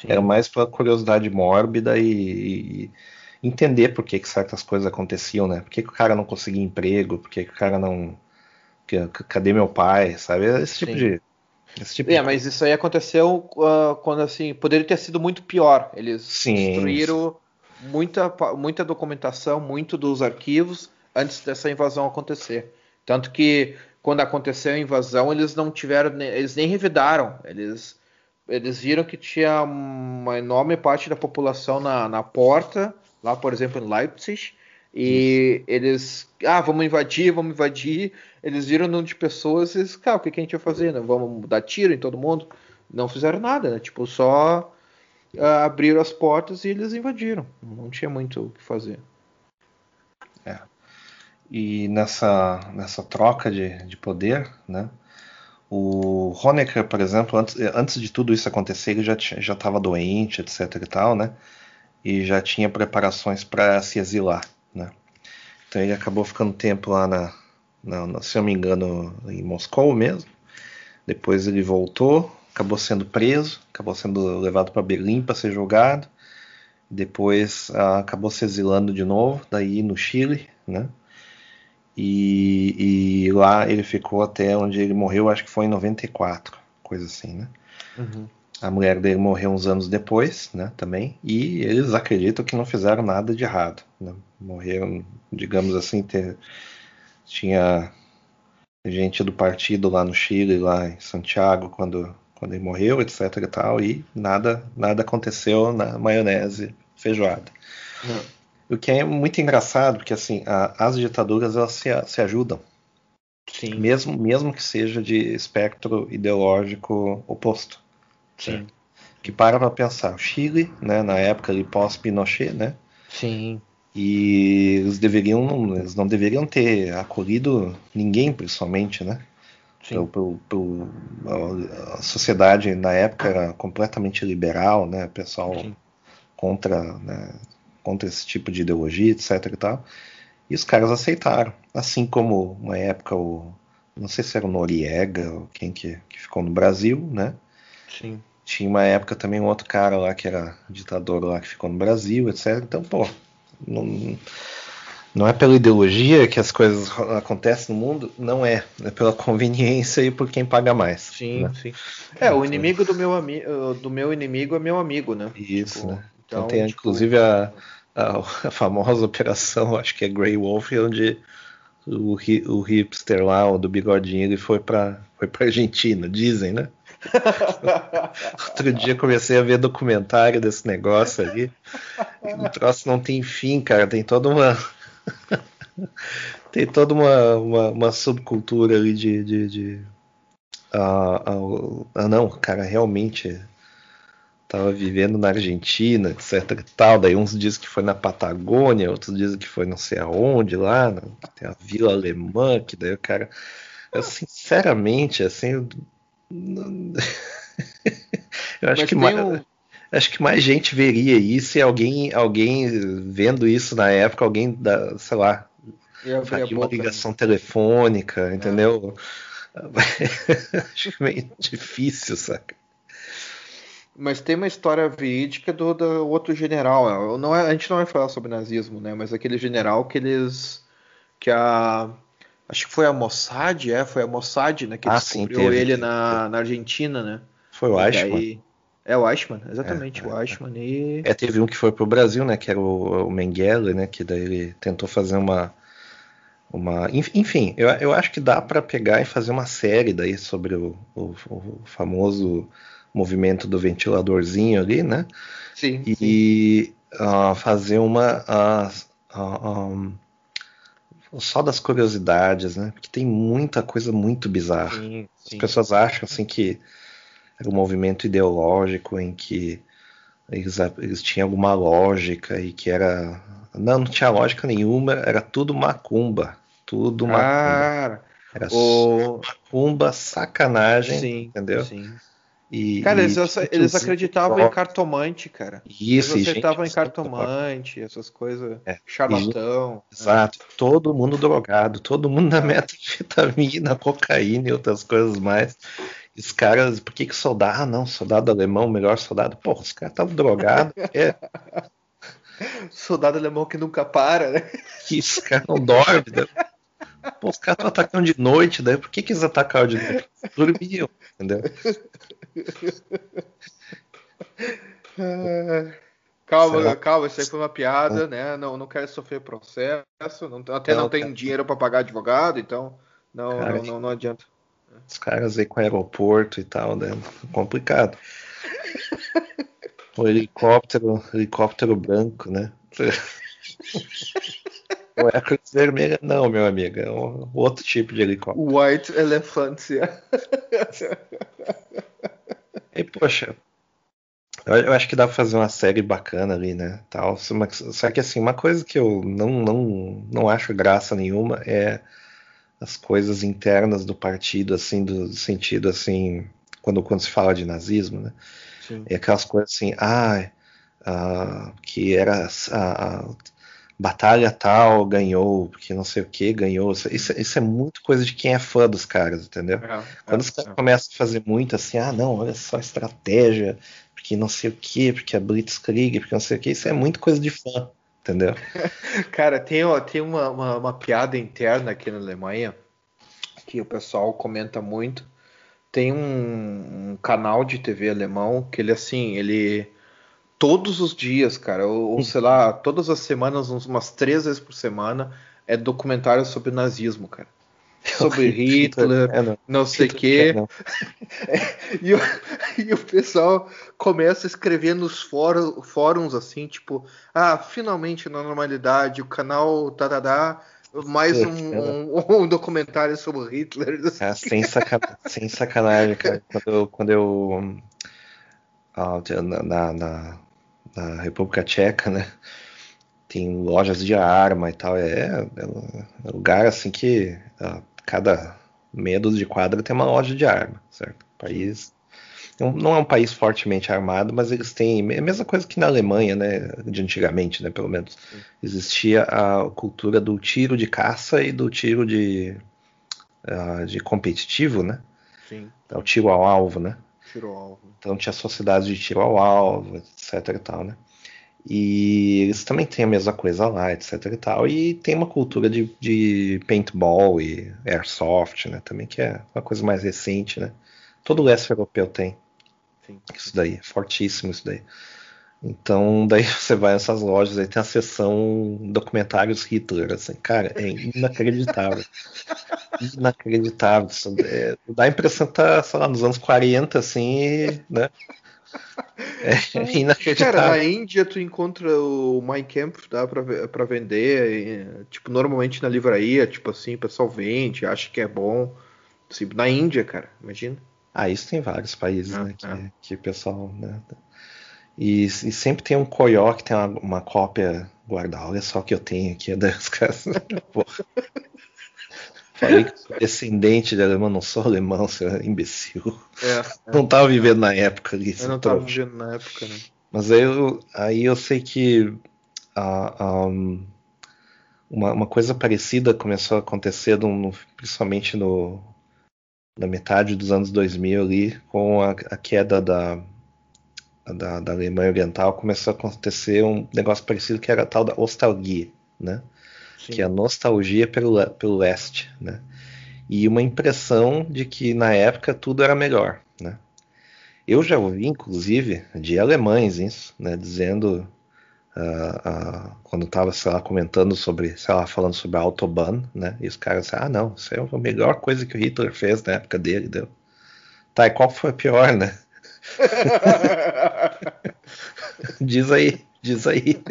Sim. Era mais pela curiosidade mórbida e, e, entender por que, que certas coisas aconteciam, né? Por que, que o cara não conseguia emprego, por que, que o cara não. Cadê meu pai, sabe? Esse tipo Sim. de. Esse tipo é, de... mas isso aí aconteceu uh, quando assim. Poderia ter sido muito pior. Eles Sim. destruíram muita, muita documentação, muito dos arquivos antes dessa invasão acontecer. Tanto que quando aconteceu a invasão, eles não tiveram, eles nem revidaram, eles eles viram que tinha uma enorme parte da população na, na porta, lá por exemplo em Leipzig, e Isso. eles, ah, vamos invadir, vamos invadir. Eles viram um de pessoas e eles, cara, o que, que a gente vai fazer? Né? Vamos dar tiro em todo mundo? Não fizeram nada, né? Tipo, só uh, abriram as portas e eles invadiram. Não tinha muito o que fazer. É. E nessa, nessa troca de, de poder, né? O Honecker, por exemplo, antes, antes de tudo isso acontecer, ele já estava doente, etc e tal, né? E já tinha preparações para se exilar, né? Então ele acabou ficando tempo lá na, na, se eu me engano, em Moscou mesmo. Depois ele voltou, acabou sendo preso, acabou sendo levado para Berlim para ser julgado. Depois ah, acabou se exilando de novo, daí no Chile, né? E, e, lá ele ficou até onde ele morreu, acho que foi em 94, coisa assim, né? Uhum. A mulher dele morreu uns anos depois, né, também, e eles acreditam que não fizeram nada de errado. Né? Morreram, digamos assim, ter, tinha gente do partido lá no Chile, lá em Santiago, quando, quando ele morreu, etc e tal, e nada, nada aconteceu na maionese feijoada. Uhum. O que é muito engraçado, porque assim, a, as ditaduras elas se, se ajudam. Sim. Mesmo, mesmo que seja de espectro ideológico oposto. Sim. Que para para pensar, o Chile, né, na época ali pós-Pinochet, né? Sim. E eles deveriam, eles não deveriam ter acolhido ninguém, principalmente, né? Sim. Pelo, pelo, a sociedade na época era completamente liberal, né? Pessoal Sim. contra, né? Contra esse tipo de ideologia, etc e tal. E os caras aceitaram. Assim como uma época o. Não sei se era o Noriega ou quem que, que ficou no Brasil, né? Sim. tinha uma época também um outro cara lá que era ditador lá que ficou no Brasil, etc. Então, pô, não, não é pela ideologia que as coisas acontecem no mundo, não é. É pela conveniência e por quem paga mais. Sim, né? sim. É, o inimigo do meu, do meu inimigo é meu amigo, né? Isso, Tipo, né? Então, então, tem tipo- inclusive a, a, a famosa operação, acho que é Grey Wolf, onde o, hi- o hipster lá, o do bigodinho, ele foi pra, foi pra Argentina, dizem, né? (laughs) Outro dia comecei a ver documentário desse negócio ali. O troço não tem fim, cara. Tem toda uma. (laughs) tem toda uma, uma, uma subcultura ali de. de, de- ah, ah, ah, não, cara, realmente tava vivendo na Argentina, etc e tal. Daí uns dizem que foi na Patagônia, outros dizem que foi não sei aonde lá, que tem a Vila Alemã, que daí o cara. Eu, sinceramente, assim. Eu, (laughs) eu acho Mas que mais, um- acho que mais gente veria isso e alguém, alguém vendo isso na época, alguém da, sei lá, faria uma boca, né? ligação telefônica, entendeu? (laughs) acho meio difícil, saca? Mas tem uma história verídica do, do outro general. Não é, a gente não vai falar sobre nazismo, né? Mas aquele general que eles. Que a. Acho que foi a Mossad, é? Foi a Mossad, né? Que Ah, sim, descobriu teve, ele teve, na, na Argentina, né? Foi o Eichmann. daí- É o Eichmann, exatamente, É, o Eichmann. E... É, teve um que foi pro Brasil, né? Que era o, o Mengele, né? Que daí ele tentou fazer uma. uma enf- enfim, eu, eu acho que dá para pegar e fazer uma série daí sobre o, o- o famoso movimento do ventiladorzinho ali, né? Sim, sim. E ah, fazer uma. ah, ah, um, só das curiosidades, né? Porque tem muita coisa muito bizarra. sim, As sim. pessoas acham assim que era um movimento ideológico em que eles, eles tinham alguma lógica e que era. Não, não tinha lógica nenhuma, era tudo macumba. Tudo macumba. Cara, Era o... macumba, sacanagem, Sim, entendeu? sim. E, Cara, eles, e eles inclusive, acreditavam em cartomante, cara. Isso, e eles gente acreditavam em usando cartomante, essas coisas. É, Charlatão. né? Exato, todo mundo drogado, todo mundo na (laughs) metanfetamina, cocaína e outras coisas mais. E os caras, por que que soldado? Ah, não, soldado alemão, melhor soldado. Pô, os caras estavam drogados. (laughs) É, Soldado alemão que nunca para, né? que os caras não dormem. Né? (laughs) Pô, os caras estão atacando de noite, daí por que que eles atacaram de noite? Dormiam, entendeu? (laughs) Calma, Será? calma, isso aí foi uma piada, né? Não, não quero sofrer processo, não- até não, Não, tem dinheiro para pagar advogado, então não, Cara, não, não, não adianta. Os caras aí com aeroporto e tal, né? Complicado. (laughs) O helicóptero, helicóptero branco, né? (laughs) Não é a cruz vermelha, não, meu amigo. É um outro tipo de helicóptero. White Elephant. E, poxa, eu, acho que dá pra fazer uma série bacana ali, né? Tal. Só que assim, uma coisa que eu não, não, não acho graça nenhuma é as coisas internas do partido, assim, do sentido assim, quando, quando se fala de nazismo, né? Sim. E aquelas coisas assim, ah, ah, que era a, a batalha tal ganhou, porque não sei o que ganhou. Isso, isso, é muito coisa de quem é fã dos caras, entendeu? É, Quando é, os caras é. começam a fazer muito assim, ah, não, olha só a estratégia, porque não sei o que, porque a Blitzkrieg, porque não sei o que, isso é muito coisa de fã, entendeu? (laughs) Cara, tem, ó, tem uma, uma, uma piada interna aqui na Alemanha que o pessoal comenta muito. Tem um, um canal de TV alemão que ele assim, ele todos os dias, cara, ou, ou sei lá, todas as semanas, uns- umas três vezes por semana, é documentário sobre nazismo, cara. (laughs) Sobre Hitler, É, não. não sei o quê. não. (laughs) E o, (laughs) e o pessoal começa a escrever nos fóru- fóruns assim, tipo, ah, finalmente na normalidade, o canal Tadadá, mais um, um- um documentário sobre Hitler. Ah, sem, sacana- sem sacanagem, cara. Quando eu, quando eu ah, na, na, na- na República Tcheca, né? Tem lojas de arma e tal. É, é um lugar assim que cada meia dúzia de quadra tem uma loja de arma, certo? País não, é um país fortemente armado, mas eles têm é a mesma coisa que na Alemanha, né? De antigamente, né? Pelo menos existia a cultura do tiro de caça e do tiro de ah, de competitivo, né? Sim. É o tiro ao alvo, né? Tiro alvo. Então tinha sociedades de tiro ao alvo, etc e tal, né? E eles também têm a mesma coisa lá, etc e tal. E tem uma cultura de, de paintball e airsoft, né? Também que é uma coisa mais recente, né? Todo o leste europeu tem. Sim. Isso daí, fortíssimo isso daí. Então, daí (laughs) você vai nessas lojas, aí tem a seção documentários Hitler, assim, cara, é inacreditável. (laughs) inacreditável. Isso, é, dá a impressão que tá, sei lá, nos anos 40, assim, né? É (laughs) inacreditável. Cara, na Índia tu encontra o Mein Kampf, dá pra, pra vender, e, tipo, normalmente na livraria, tipo assim, o pessoal vende, acha que é bom. Assim, na Índia, cara, imagina. Ah, isso tem vários países, Ah, né? Que, ah. que o pessoal. Né? E, e sempre tem um coió que tem uma, uma cópia guardada. Olha só o que eu tenho aqui. os (laughs) caras- Porra. Falei que sou descendente de alemão, não sou alemão, seu imbecil. É, Não tava vivendo na época ali. eu não tava trouxa. vivendo na época, né? Mas aí eu, aí eu sei que ah, uma, uma coisa parecida começou a acontecer, no- principalmente no, na metade dos anos 2000 ali, com a, a queda da, da, da Alemanha Oriental, começou a acontecer um negócio parecido que era a tal da nostalgia, né? que é a nostalgia pelo, pelo leste, né? E uma impressão de que na época tudo era melhor, né? Eu já ouvi, inclusive, de alemães isso, né? Dizendo ah, ah, quando estava, sei lá, comentando sobre, sei lá, falando sobre a Autobahn, né? E os caras disseram, ah, não, isso é a melhor coisa que o Hitler fez na época dele, deu. Tá, e qual foi a pior, né? (laughs) Diz aí, diz aí.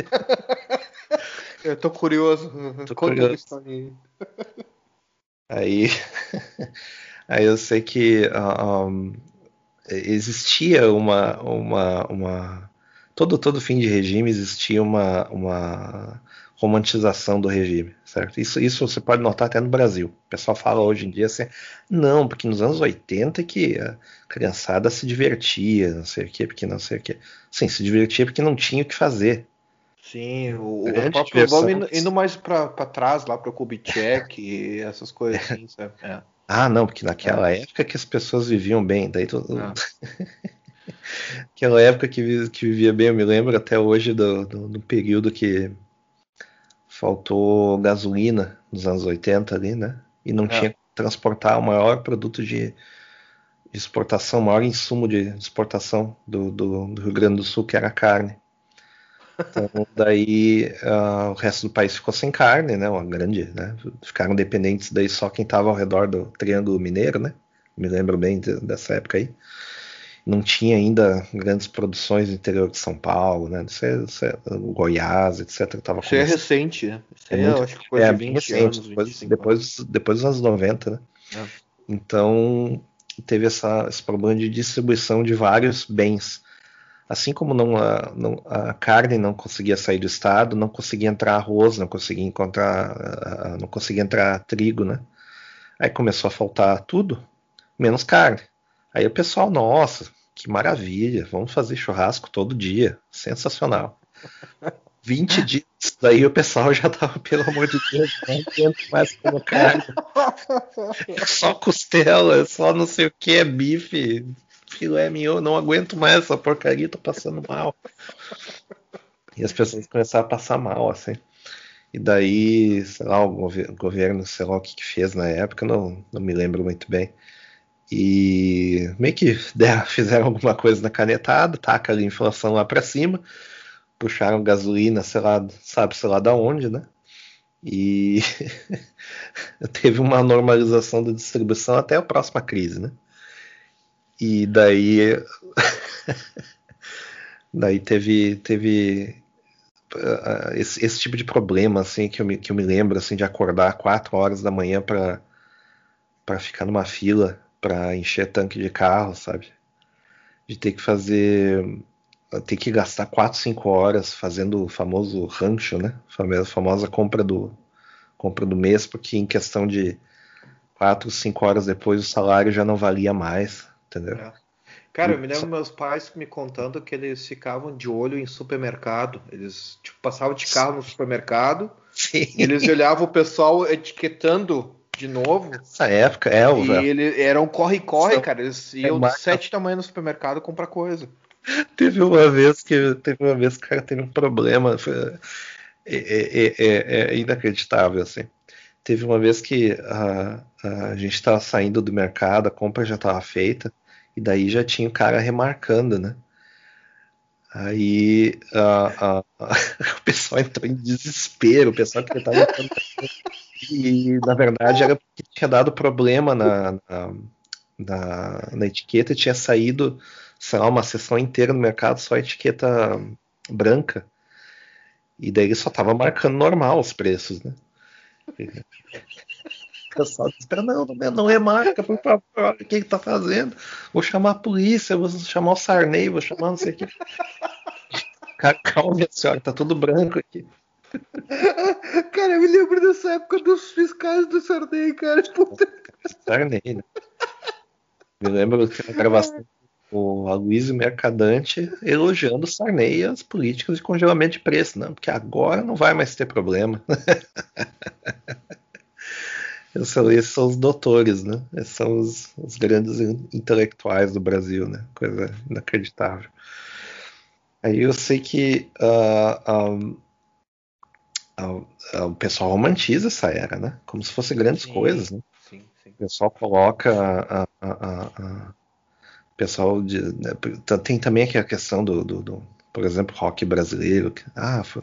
Eu tô curioso. Tô curioso. aí. (laughs) Aí, eu sei que ah, um, existia uma, uma, uma todo todo fim de regime existia uma, uma romantização do regime, certo? Isso, isso você pode notar até no Brasil. O pessoal fala hoje em dia assim, não, porque nos anos 80 que a criançada se divertia, não sei o quê, porque não sei o quê. Sim, se divertia porque não tinha o que fazer. Sim, o, o próprio indo, indo mais pra, pra trás, lá pro Kubitschek e essas coisas assim, (laughs) sabe? É. Ah, não, porque naquela época que as pessoas viviam bem, daí tu... Ah. (laughs) Aquela época que, que vivia bem, eu me lembro até hoje do, do, do período que faltou gasolina nos anos 80 ali, né? E não É. tinha que transportar o maior produto de, de exportação, o maior insumo de exportação do, do, do Rio Grande do Sul, que era a carne. Então, (laughs) daí ah, o resto do país ficou sem carne, né? Uma grande, né? Ficaram dependentes daí só quem estava ao redor do Triângulo Mineiro, né? Me lembro bem de- dessa época aí. Não tinha ainda grandes produções no interior de São Paulo, né? Isso é, isso é- o Goiás, etc. Tava Isso é recente, né? Isso É aí muito- acho que coisa É, de bem 20 recente, anos, depois, 25 depois, depois dos anos 90, né? É. Então, teve essa, esse problema de distribuição de vários bens. Assim como não, a, não- a carne não conseguia sair do estado, não conseguia entrar arroz, não conseguia encontrar, não conseguia entrar trigo, né? Aí começou a faltar tudo, menos carne. Aí o pessoal, nossa, que maravilha, vamos fazer churrasco todo dia, sensacional. 20 (laughs) dias, daí o pessoal já tava, pelo amor de Deus, não aguento mais comer carne. É só costela, é só não sei o que, é bife, filé mignon, não aguento mais essa porcaria, tô passando mal. E as pessoas começaram a passar mal, assim. E daí, sei lá, o gover- governo, sei lá o que, que fez na época, não, não me lembro muito bem. E meio que deram- (laughs) fizeram alguma coisa na canetada, taca a inflação lá pra cima, puxaram gasolina, sei lá, sabe, sei lá da onde, né? E (laughs) teve uma normalização da distribuição até a próxima crise, né? E daí (laughs) daí teve teve ah, esse, esse tipo de problema assim que eu me, que eu me lembro assim de acordar 4 horas da manhã para para ficar numa fila para encher tanque de carro, sabe? De ter que fazer ter que gastar 4, 5 horas fazendo o famoso rancho, né? A famosa compra do compra do mês, porque em questão de 4, 5 horas depois o salário já não valia mais, entendeu? É. Cara, eu me lembro meus pais me contando que eles ficavam de olho em supermercado. Eles tipo, passavam de carro no supermercado (laughs) Sim. e eles olhavam o pessoal etiquetando de novo. Essa época, é, o E ele era um corre-corre, cara. Eles iam mais- sete tamanhos no supermercado comprar coisa. Teve uma vez que teve uma vez que o cara teve um problema. foi- é, é- é- é inacreditável, assim. Teve uma vez que a, a gente estava saindo do mercado, a compra já estava feita, e daí já tinha o cara remarcando, né? Aí a- a- (laughs) o pessoal entrou em desespero, o pessoal que estava e na verdade era porque tinha dado problema na, na, na- na etiqueta tinha saído, sei lá, uma seção inteira no mercado só a etiqueta branca. E daí ele só tava marcando normal os preços, né? Pessoal espera, não, não, não é marca, por favor, olha o que ele tá fazendo. Vou chamar a polícia, vou chamar o Sarney, vou chamar não sei o que. Calma, minha senhora, tá tudo branco aqui. (laughs) Cara, eu me lembro dessa época dos fiscais do Sarney, cara. Puta. Sarney, né? Me lembro que na gravação o Aloysio Mercadante elogiando o Sarney e as políticas de congelamento de preço, não, porque agora não vai mais ter problema. (laughs) Esses são, esses são os doutores, né? Esses são os, os grandes intelectuais do Brasil, né? Coisa inacreditável. Aí eu sei que ah, o pessoal romantiza essa era, né? Como se fossem grandes Sim. coisas, né? Sim, sim. O pessoal coloca a, a- a- pessoal de, né, tem também aqui a questão do, do- do, por exemplo, rock brasileiro. que, ah, foi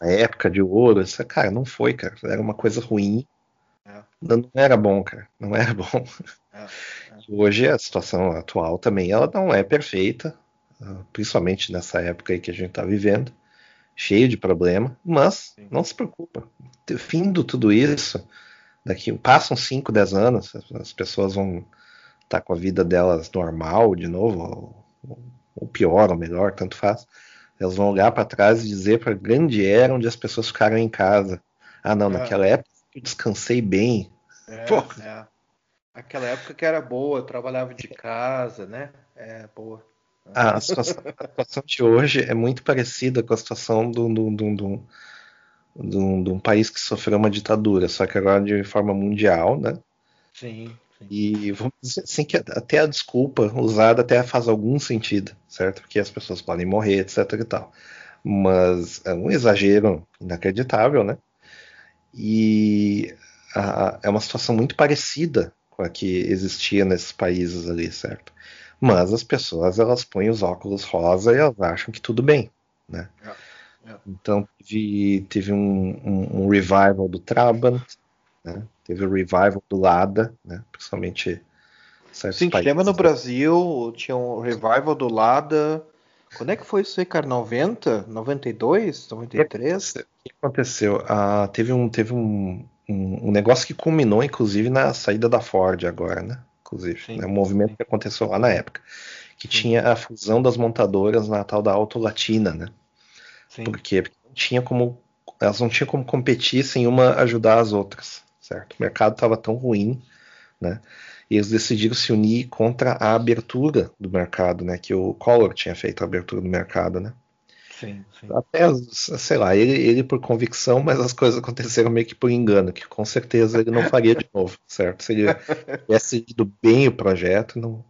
a época de ouro. Isso, cara, não foi, cara. Era uma coisa ruim. É. Não, era bom, cara. Não era bom. É, Hoje a situação atual também ela não é perfeita, ah, principalmente nessa época aí que a gente está vivendo, cheio de problema. Mas Sim. não se preocupa. Findo tudo isso, daqui passam 5, 10 anos, as- as pessoas vão estar com a vida delas normal de novo, ou, ou pior, ou melhor, tanto faz. Elas vão olhar para trás e dizer para grande era onde as pessoas ficaram em casa. Ah, não, É. naquela época eu descansei bem. É, é. Aquela época que era boa, eu trabalhava de casa, né? É, boa. A situação, a situação de hoje é muito parecida com a situação de um país que sofreu uma ditadura, só que agora de forma mundial, né? Sim, sim. E vamos dizer assim que até a desculpa usada até faz algum sentido, certo? Porque as pessoas podem morrer, etc e tal. Mas é um exagero inacreditável, né? E a- é uma situação muito parecida com a que existia nesses países ali, certo? Mas as pessoas elas põem os óculos rosa e elas acham que tudo bem, né? É, é. Então teve, teve um, um- um revival do Trabant, né? Teve o revival do Lada, né? Principalmente Sim, países. lembra no Brasil, tinha um revival do Lada. Quando é que foi isso aí, cara? 90? 92? 93? O que aconteceu? Ah, teve um, teve um, um, um negócio que culminou, inclusive, na saída da Ford agora, né? Inclusive, Sim, né? Um movimento sim. que aconteceu lá na época. Que tinha a fusão das montadoras na tal da Auto Latina, né? Sim. Por quê? Porque não tinha como, elas não tinham como competir sem uma ajudar as outras, certo? O mercado estava tão ruim, né? E eles decidiram se unir contra a abertura do mercado, né? Que o Collor tinha feito a abertura do mercado, né? Sim, sim. Até, sei lá, ele, ele por convicção, mas as coisas aconteceram meio que por engano, que com certeza ele não faria de novo, certo? Se ele tivesse ido bem o projeto, não,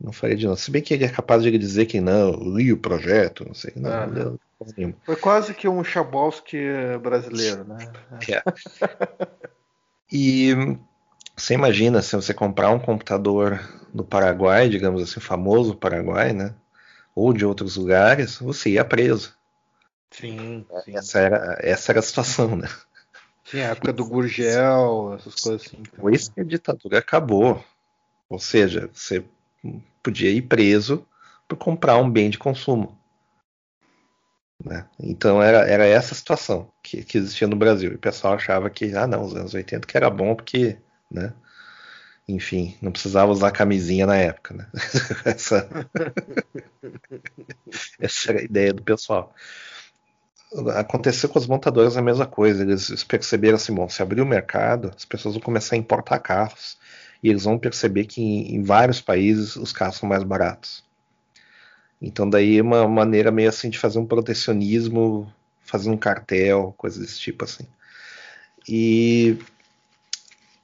não faria de novo. Se bem que ele é capaz de dizer que não, li o projeto, não sei, não, Ah. não nenhuma. Foi quase que um Chabowski brasileiro, né? É. E você imagina se você comprar um computador do Paraguai, digamos assim, famoso Paraguai, né? Ou de outros lugares, você ia preso. Sim, sim. Essa era, essa era a situação, né? Sim, a época do Gurgel, essas coisas assim. Depois que a ditadura acabou, ou seja, você podia ir preso por comprar um bem de consumo. né? Então era, era essa a situação que, que existia no Brasil. E o pessoal achava que, ah não, os anos 80 que era bom porque, né? Enfim, não precisava usar camisinha na época, né? (laughs) essa, (laughs) essa era a ideia do pessoal. Aconteceu com as montadoras a mesma coisa. Eles perceberam assim, bom, se abrir o mercado, as pessoas vão começar a importar carros e eles vão perceber que em, vários países os carros são mais baratos. Então daí é uma maneira meio assim de fazer um protecionismo, fazer um cartel, coisa desse tipo assim. E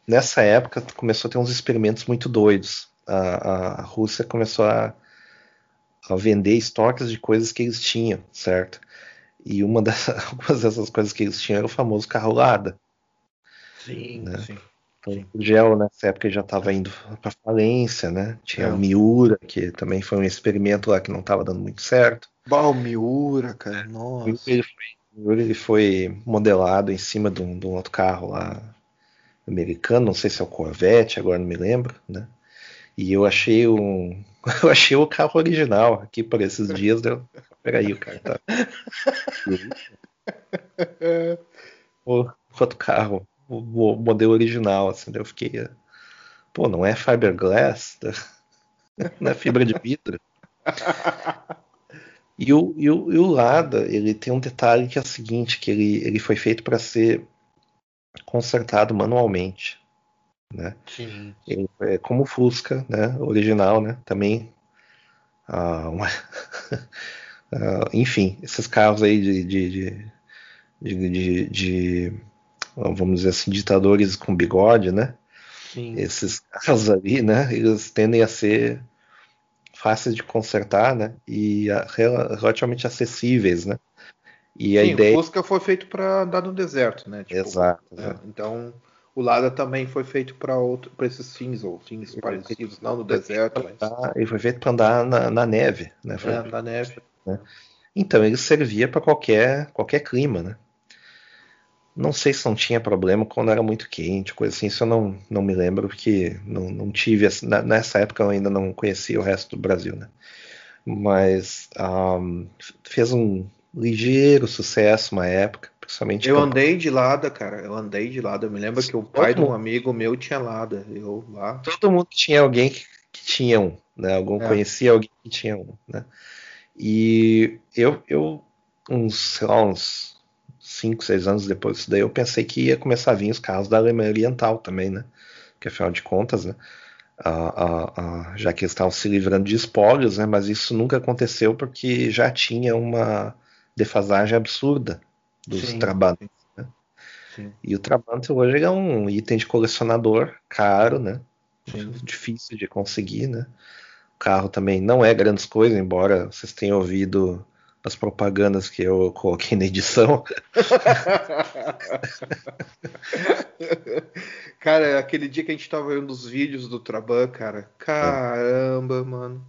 nessa época começou a ter uns experimentos muito doidos. A, a Rússia começou a, a, vender estoques de coisas que eles tinham, certo? E uma das, (laughs) algumas dessas coisas que eles tinham era o famoso carro Lada. Sim, né? sim. Então, o Gel nessa época já estava indo para falência, né? Tinha É. o Miura, que também foi um experimento lá que não estava dando muito certo. Cara, O nossa. Miura, ele foi, o Miura, ele foi modelado em cima de um, de um outro carro lá americano, não sei se é o Corvette, agora não me lembro, né? E eu achei um, (laughs) eu achei o carro original aqui por esses dias, deu. Peraí, o cara tá. (laughs) o outro carro, o, o modelo original, assim, daí eu fiquei. Pô, não é fiberglass? (laughs) Não é fibra de vidro? E o, e, o, e o Lada, ele tem um detalhe que é o seguinte, que ele, ele foi feito para ser consertado manualmente, né? Sim. Ele é como o Fusca, né? Original, né? Também, ah, uma- (laughs) ah, enfim, esses carros aí de, de, de, de, de- de, vamos dizer assim, ditadores com bigode, né? Sim. Esses carros ali, né? Eles tendem a ser fáceis de consertar, né? E ah, rela- relativamente acessíveis, né? E a Sim, ideia. o Fusca foi feito para andar no deserto, né? Tipo, Exato, né? exato. Então, o Lada também foi feito para esses fins ou fins parecidos, não no deserto, mas Ah, Ele foi feito para andar na, na neve, né? Foi é, na neve. Então, ele servia para qualquer, qualquer clima, né? Não sei se não tinha problema quando era muito quente, coisa assim, isso eu não, não me lembro, porque não, não tive. Nessa época eu ainda não conhecia o resto do Brasil, né? Mas ahm, fez um ligeiro sucesso uma época, principalmente. Eu andei de Lada, cara. Eu andei de Lada. Eu me lembro que o pai de um amigo meu tinha Lada. Eu lá. todo mundo tinha alguém que, que tinha um, né? Algum É. conhecia alguém que tinha um, né? E eu, eu uns, sei lá, uns 5, 6 anos depois disso daí, eu pensei que ia começar a vir os carros da Alemanha Oriental também, né? Que afinal de contas, né? ah, ah, ah, já que eles estavam se livrando de espólios, né? Mas isso nunca aconteceu porque já tinha uma defasagem absurda dos Sim. Trabantes. Né? E o Trabante hoje é um item de colecionador caro, né? Sim. difícil de conseguir, né? O carro também não é grandes coisas, embora vocês tenham ouvido as propagandas que eu coloquei na edição. (laughs) cara, aquele dia que a gente tava vendo os vídeos do Traban, cara. Caramba, mano.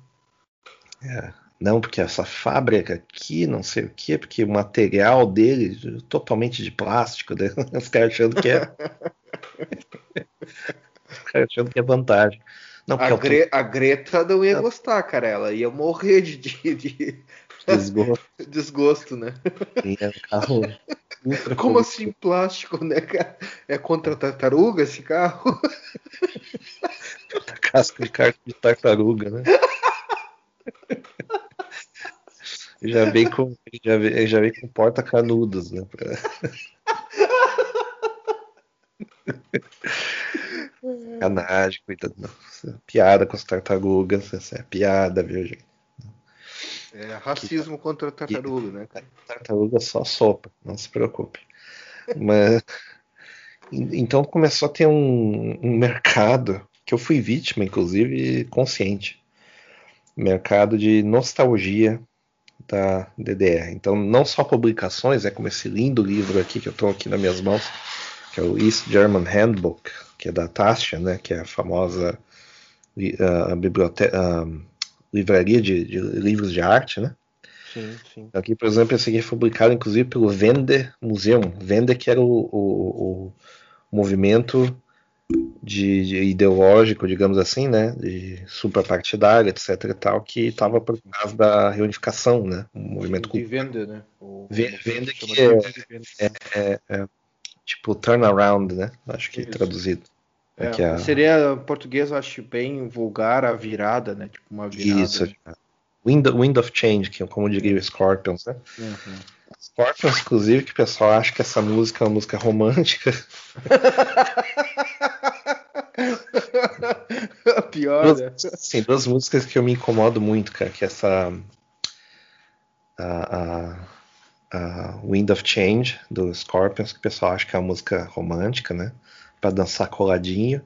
Não, porque essa fábrica aqui, não sei o quê, porque o material dele totalmente de plástico, né? (laughs) Os caras achando que é. (laughs) Os caras achando que é vantagem. Não, A, é Gre- a Greta não ia gostar, cara. Ela ia morrer de, de- de (laughs) desgosto, desgosto, né? é carro Como assim plástico, né, cara? É contra a tartaruga esse carro? casca de carta de tartaruga, né? Já vem com, já vem, já vem com porta canudos, né? Sacanagem, cuidado. Nossa, piada com as tartarugas, essa é piada, viu, gente? É racismo contra a tartaruga, né, cara? Tartaruga só sopa, não se preocupe. Mas en- então começou a ter um, um mercado que eu fui vítima, inclusive, consciente. Mercado de nostalgia da DDR. Então, não só publicações, é como esse lindo livro aqui que eu estou aqui nas minhas mãos, que é o East German Handbook, que é da Taschen, né, que é a famosa li- ah, biblioteca, ah, livraria de, de livros de arte, né? Sim, sim. Aqui, por exemplo, esse aqui foi publicado inclusive pelo Vende Museum. Vende que era o, o- o movimento de, de ideológico, digamos assim, né, de suprapartidário, etc e tal, que estava por trás da reunificação, né, um movimento De venda, né? O, Ve- o- venda que é- de venda. tipo turnaround, né, acho que Isso. traduzido. É, que a- Seria em português, eu acho bem vulgar a virada, né? Tipo uma virada. Isso, Wind, Wind of Change, que é como diria o Scorpions, né? Uhum. Scorpions, inclusive, que o pessoal acha que essa música é uma música romântica. (laughs) (laughs) Pior, né? Duas, sim, duas músicas que eu me incomodo muito, cara, que é essa a, a, a Wind of Change do Scorpions, que o pessoal acha que é uma música romântica, né? para dançar coladinho.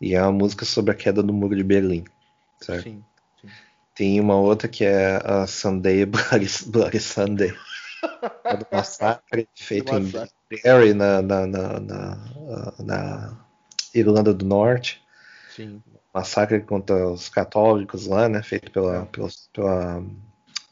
E é uma música sobre a queda do muro de Berlim. Certo? Sim. sim. Tem uma outra que é a Sunday (laughs) Bloody, Bloody Sunday. (laughs) É do massacre feito em Derry, na, na, na, na, na Irlanda do Norte. Sim. Massacre contra os católicos lá, né? Feito pela, pela, pela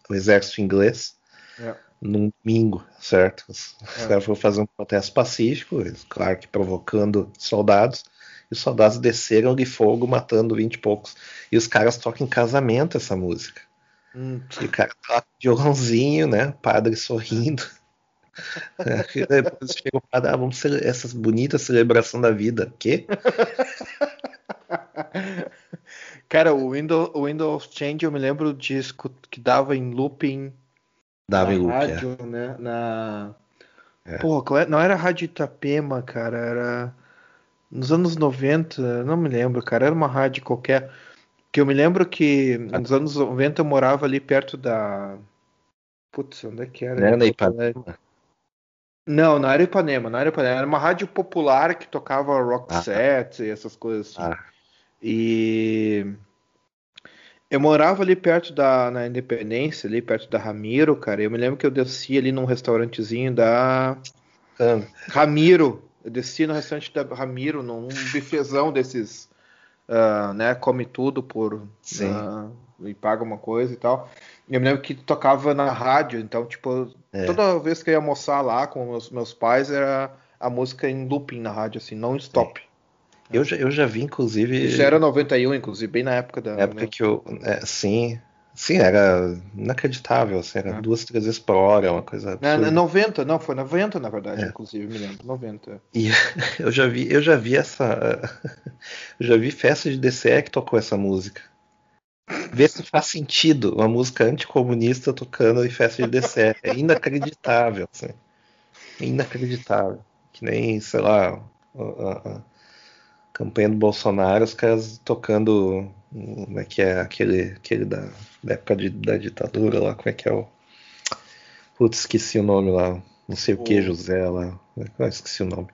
o exército inglês. É. Num domingo, certo? Os É. caras foram fazer um protesto pacífico, claro que provocando soldados, e os soldados desceram de fogo, matando vinte e poucos. E os caras tocam em casamento essa música. Hum, E o cara toca violãozinho, né? Padre sorrindo. É, depois chega o padre, ah, vamos cele- essas bonitas celebração da vida. Quê? (laughs) Cara, o Windows, o Windows Change eu me lembro de escu- que dava em looping Dava em na loop, é. rádio, né? Na... É. É- não era Rádio Itapema, cara, era nos anos 90, não me lembro, cara, era uma rádio qualquer. Que eu me lembro que nos anos 90 eu morava ali perto da. Putz, onde é que era? Não era na. Ipanema? Não, na área Ipanema, na área Ipanema. Era uma rádio popular que tocava rock set e essas coisas assim. Ah. E eu morava ali perto da na Independência, ali perto da Ramiro, cara. Eu me lembro que eu descia ali num restaurantezinho da Ah, Ramiro. Eu descia no restaurante da Ramiro, num bifezão desses, ah, né? Come tudo por Sim. ah, e paga uma coisa e tal. Eu me lembro que tocava na rádio, então, tipo, É. toda vez que eu ia almoçar lá com os meus pais, era a música em looping na rádio, assim, não stop. Eu já, eu já vi, inclusive. Isso era 91, inclusive, bem na época da. Na época que eu. é, sim. Sim, era inacreditável. Assim, era É. duas, três vezes por hora, uma coisa absurda. na 90, não, foi 90 na verdade, É. inclusive, me lembro, 90. E (laughs) eu já vi, eu já vi essa. (laughs) Eu já vi festa de DCE que tocou essa música. Vê se faz sentido uma música anticomunista tocando em festa de DCE. É inacreditável, assim. É inacreditável. Que nem, sei lá, a, a- campanha do Bolsonaro, os caras tocando. Como é que é aquele, aquele da, da época de- da ditadura lá, como é que é o. Putz, esqueci o nome lá. Não sei o que, O- José lá. Ah, esqueci o nome.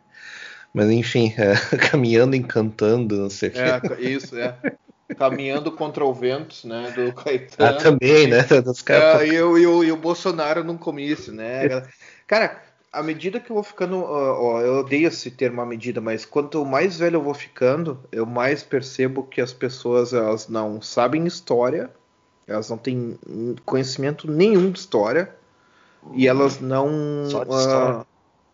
Mas enfim, é, (laughs) caminhando, encantando, não sei o que. É, isso, é. Caminhando contra o vento, né, do Ah, Caetano. também, né? (laughs) Dos caras É, e, o, e, o, e o Bolsonaro num comício, né? Cara, à medida que eu vou ficando. ó, ó, eu odeio esse termo à medida, mas quanto mais velho eu vou ficando, eu mais percebo que as pessoas elas não sabem história, elas não têm conhecimento nenhum de história, e elas não. Só de ah, história.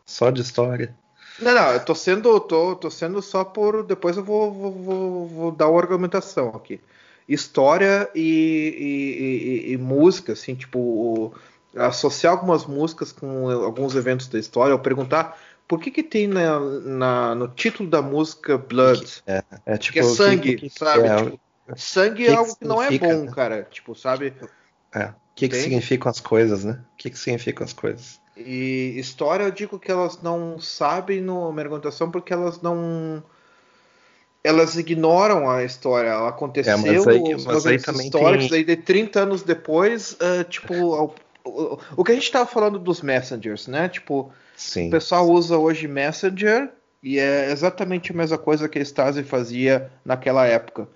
só de história. Não, não, eu tô sendo, tô, tô sendo só por. Depois eu vou, vou, vou, vou dar uma argumentação aqui. História e, e, e- e música, assim, tipo, o- associar algumas músicas com alguns eventos da história, ou perguntar por que que tem na, na- no título da música Blood? É, é Que tipo. é que- sangue, o que- sabe? é, Tipo, sangue que é que algo que não é bom, né? cara. Tipo, sabe? é, o que, que Entende? significam as coisas, né? O que, que significam as coisas? E história eu digo que elas não sabem no argumentação porque elas não elas ignoram a história. Ela aconteceu, É, mas aí- os mas aí históricos, tem- aí de 30 anos depois, ah, tipo, o, o, o que a gente tava falando dos messengers, né? Tipo, Sim. o pessoal usa hoje Messenger e é exatamente a mesma coisa que a Stasi fazia naquela época.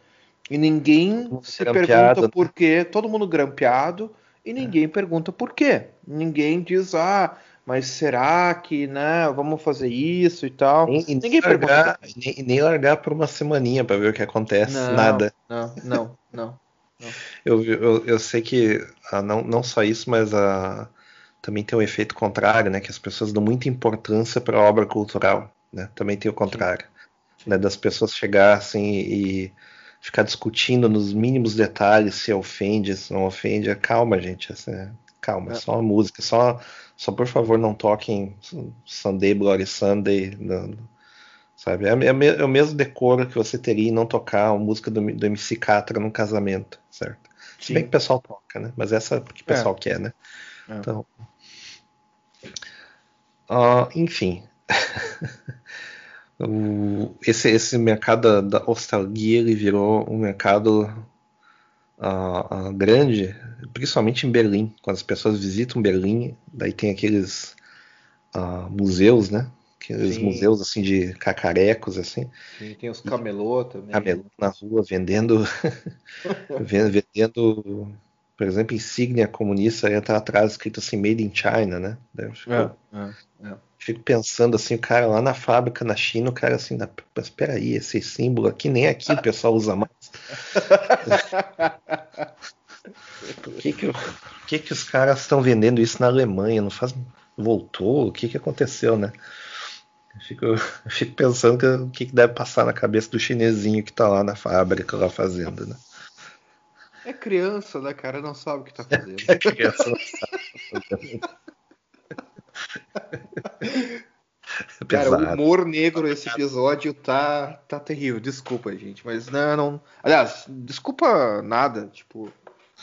E ninguém se pergunta né? por quê, todo mundo grampeado, e ninguém pergunta por quê. Ninguém diz, ah, mas será que, né, vamos fazer isso e tal. Nem, e nem ninguém largar, nem, nem largar por uma semaninha pra ver o que acontece. Não, Nada. Não, não, não. Eu, eu, eu sei que ah, não, não só isso, mas ah, também tem o efeito contrário, né? Que as pessoas dão muita importância para a obra cultural, né? Também tem o contrário, né? Das pessoas chegar assim e ficar discutindo nos mínimos detalhes se ofende, se não ofende. Calma, gente, assim, calma, é É. só uma música, só, só por favor não toquem Sunday Bloody Sunday, não- sabe? É, é é o mesmo decoro que você teria em não tocar a música do, do MC Catra num casamento, certo? Se bem que o pessoal toca, né? Mas essa é porque o pessoal quer, né? É. Então. Ah, enfim. (laughs) O- esse, esse mercado da, da nostalgia ele virou um mercado ah, ah, grande, principalmente em Berlim. Quando as pessoas visitam Berlim, daí tem aqueles ah, museus, né? aqueles Sim. museus assim de cacarecos assim, Sim, tem os camelô também. camelô na rua vendendo, (laughs) ven- vendendo, por exemplo, insígnia comunista, aí tá atrás escrito assim Made in China, né? Fico, É, é. Fico pensando assim, o cara lá na fábrica na China, o cara assim, "Não, mas peraí, esse símbolo aqui nem aqui o pessoal usa mais. (laughs) Por que que, o- por que que os caras estão vendendo isso na Alemanha? Não faz, voltou? O que que aconteceu, né? Eu fico, eu fico pensando que, o que que deve passar na cabeça do chinesinho que tá lá na fábrica lá fazendo, né? É criança, né, cara? Não sabe o que tá (laughs) fazendo. A criança não sabe. É (laughs) Cara, o humor negro esse episódio tá, tá terrível. Desculpa, gente. Mas não, não. Aliás, desculpa nada. Tipo,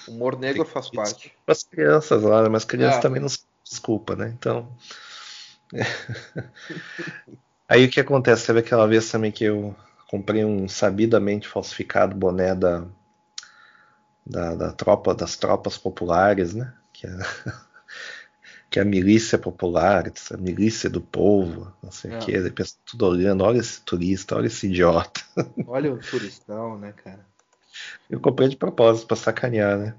humor negro faz parte. As crianças lá, né? mas crianças É. também não se desculpa, né? Então. (laughs) Aí o que acontece? Teve aquela vez também que eu comprei um sabidamente falsificado boné da, da, da tropa, das tropas populares, né? Que é, que é a milícia popular, a milícia do povo, não sei É. o que. Aí pensa tudo olhando, olha esse turista, olha esse idiota. (laughs) Olha o turistão, né, cara? Eu comprei de propósito para sacanear, né?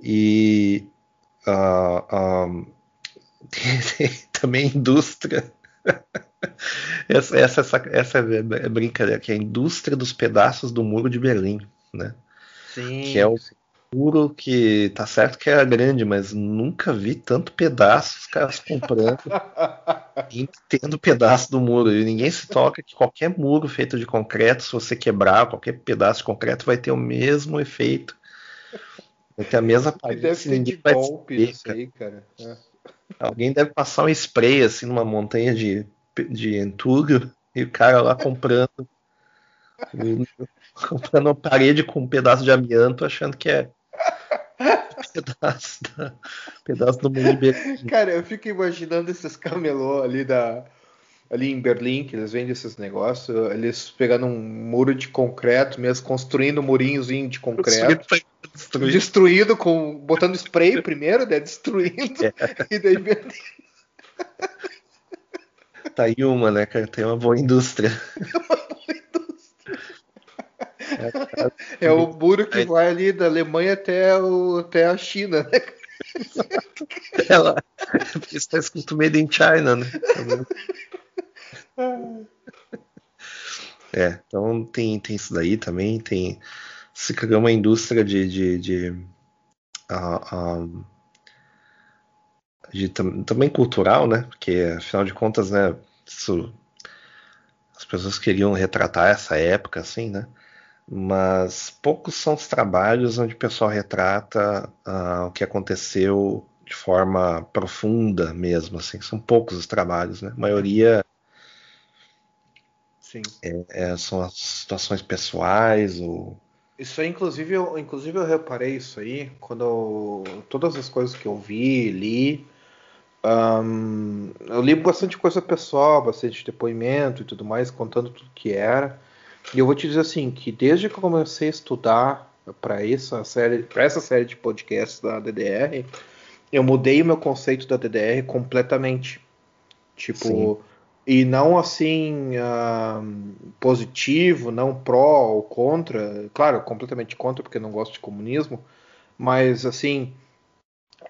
E ah, ah, tem, (laughs) tem também indústria. (laughs) Essa, essa, essa, essa é brincadeira, que é a indústria dos pedaços do muro de Berlim, né? Sim. Que é o muro que tá certo que era grande, mas nunca vi tanto pedaço os caras comprando (laughs) e tendo pedaço do muro. E ninguém se toca que qualquer muro feito de concreto, se você quebrar qualquer pedaço de concreto, vai ter o mesmo efeito. Vai ter a mesma parede, deve ninguém vai golpe saber, cara. cara. É. Alguém deve passar um spray assim numa montanha de, de entulho e o cara lá comprando (laughs) comprando uma parede com um pedaço de amianto achando que é (laughs) pedaço, da, pedaço do de Berlim. Cara, eu fico imaginando esses camelô ali da. Ali em Berlim, que eles vendem esses negócios, eles pegando um muro de concreto, mesmo construindo um murinhozinho de concreto, Destruído. destruído com. botando spray primeiro, né? Destruindo, É. (laughs) e daí vendendo. Tá aí uma, né, cara? Tem uma boa indústria. (laughs) É o muro que vai ali da Alemanha até, o, até a China, né? (laughs) Ela está escrito Made in China, né? É, então tem, tem isso daí também, tem se criou uma indústria de, de, de, ah, de tam- também cultural, né? Porque afinal de contas, né? Isso, as pessoas queriam retratar essa época, assim, né? Mas poucos são os trabalhos onde o pessoal retrata ah, o que aconteceu de forma profunda mesmo, assim. São poucos os trabalhos, né? A maioria Sim. é, são as situações pessoais ou Isso aí, inclusive, eu, inclusive eu reparei isso aí quando eu- todas as coisas que eu vi, li. ahn, eu li bastante coisa pessoal, bastante depoimento e tudo mais, contando tudo que era. E eu vou te dizer assim, que desde que eu comecei a estudar para essa série, para essa série de podcasts da DDR, eu mudei o meu conceito da DDR completamente. Tipo, Sim. e não assim ah, positivo, não pró ou contra. Claro, completamente contra, porque não gosto de comunismo. Mas assim,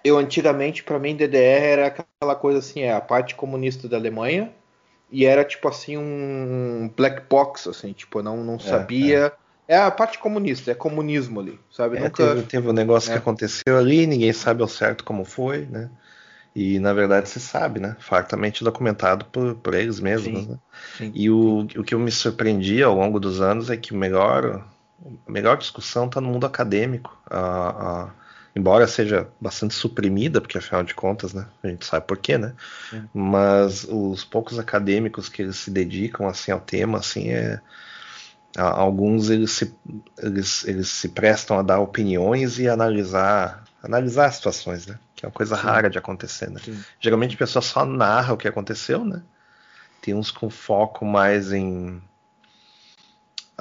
eu antigamente, para mim, DDR era aquela coisa assim, é a parte comunista da Alemanha. E era tipo assim um black box, assim, tipo, não, não sabia. É. a parte comunista, é comunismo ali, sabe? É, Nunca. teve, teve um negócio É. que aconteceu ali, ninguém sabe ao certo como foi, né? E na verdade se sabe, né? Fartamente documentado por, por eles mesmos, Sim, né? sim. E o, o que eu me surpreendi ao longo dos anos é que o melhor, a melhor discussão está no mundo acadêmico. Ah, ah, embora seja bastante suprimida, porque afinal de contas, né? A gente sabe por quê, né? Sim. Mas os poucos acadêmicos que eles se dedicam assim ao tema, assim, é alguns eles se, eles, eles se prestam a dar opiniões e analisar analisar as situações, né? Que é uma coisa Sim. rara de acontecer, né? Sim. Geralmente a pessoa só narra o que aconteceu, né? Tem uns com foco mais em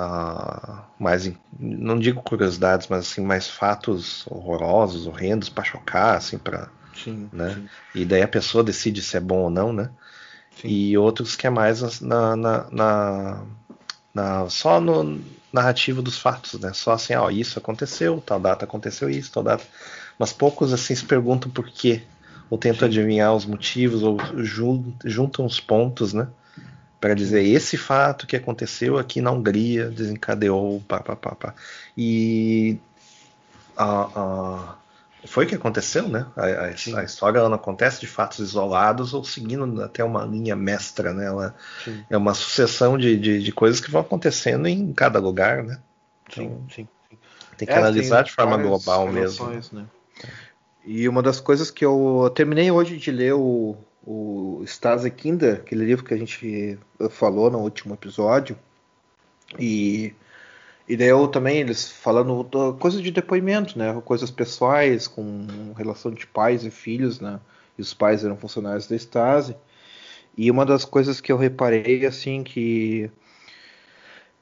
ah, mais não digo curiosidades, mas assim mais fatos horrorosos, horrendos para chocar, assim para Sim, né? sim. E daí a pessoa decide se é bom ou não, né? e outros que é mais na, na, na, na só no narrativo dos fatos, né? Só assim, ó, isso aconteceu, tal data aconteceu isso, tal data. Mas poucos assim se perguntam por quê, ou tentam Sim. adivinhar os motivos, ou juntam os pontos, né? Para dizer esse fato que aconteceu aqui na Hungria desencadeou, pá, pá, pá, pá. E a, a foi o que aconteceu, né? A, a, história não acontece de fatos isolados ou seguindo até uma linha mestra, né? Ela sim. é uma sucessão de, de, de, coisas que vão acontecendo em cada lugar, né? Então, sim, sim. Tem que é, analisar tem de forma global mesmo. Né? E uma das coisas que eu terminei hoje de ler o, o Stasi Kinder, aquele livro que a gente falou no último episódio, e e daí eu também, eles falando coisas de depoimento, né? Coisas pessoais, com relação de pais e filhos, né? E os pais eram funcionários da Stasi. E uma das coisas que eu reparei, assim, que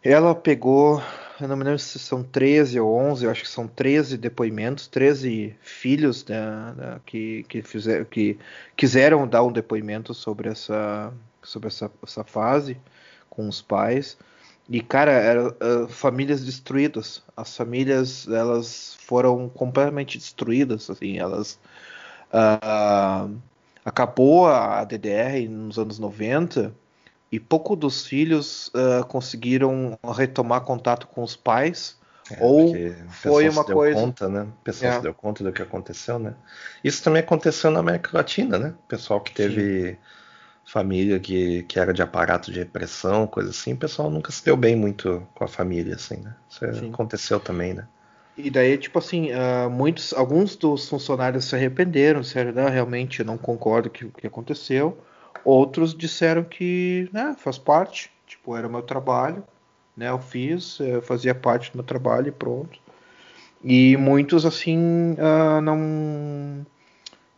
ela pegou, eu não me lembro se são 13 ou 11, eu acho que são 13 depoimentos, 13 filhos né, né, que, que, fizer, que quiseram dar um depoimento sobre essa, sobre essa, essa fase com os pais. E, cara, eram uh, famílias destruídas. As famílias, elas foram completamente destruídas, assim, elas... Uh, acabou a DDR nos anos 90 e pouco dos filhos uh, conseguiram retomar contato com os pais é, ou foi uma coisa conta, né? O pessoal é. se deu conta do que aconteceu, né? Isso também aconteceu na América Latina, né? O pessoal que teve Sim família que, que era de aparato de repressão, coisa assim, o pessoal nunca se deu bem muito com a família, assim, né? Isso Sim. aconteceu também, né? E daí, tipo assim, uh, muitos, alguns dos funcionários se arrependeram, disseram, não, realmente não concordo com o que aconteceu. Outros disseram que, né, faz parte, tipo, era meu trabalho, né, eu fiz, eu fazia parte do meu trabalho e pronto. E muitos, assim, uh, não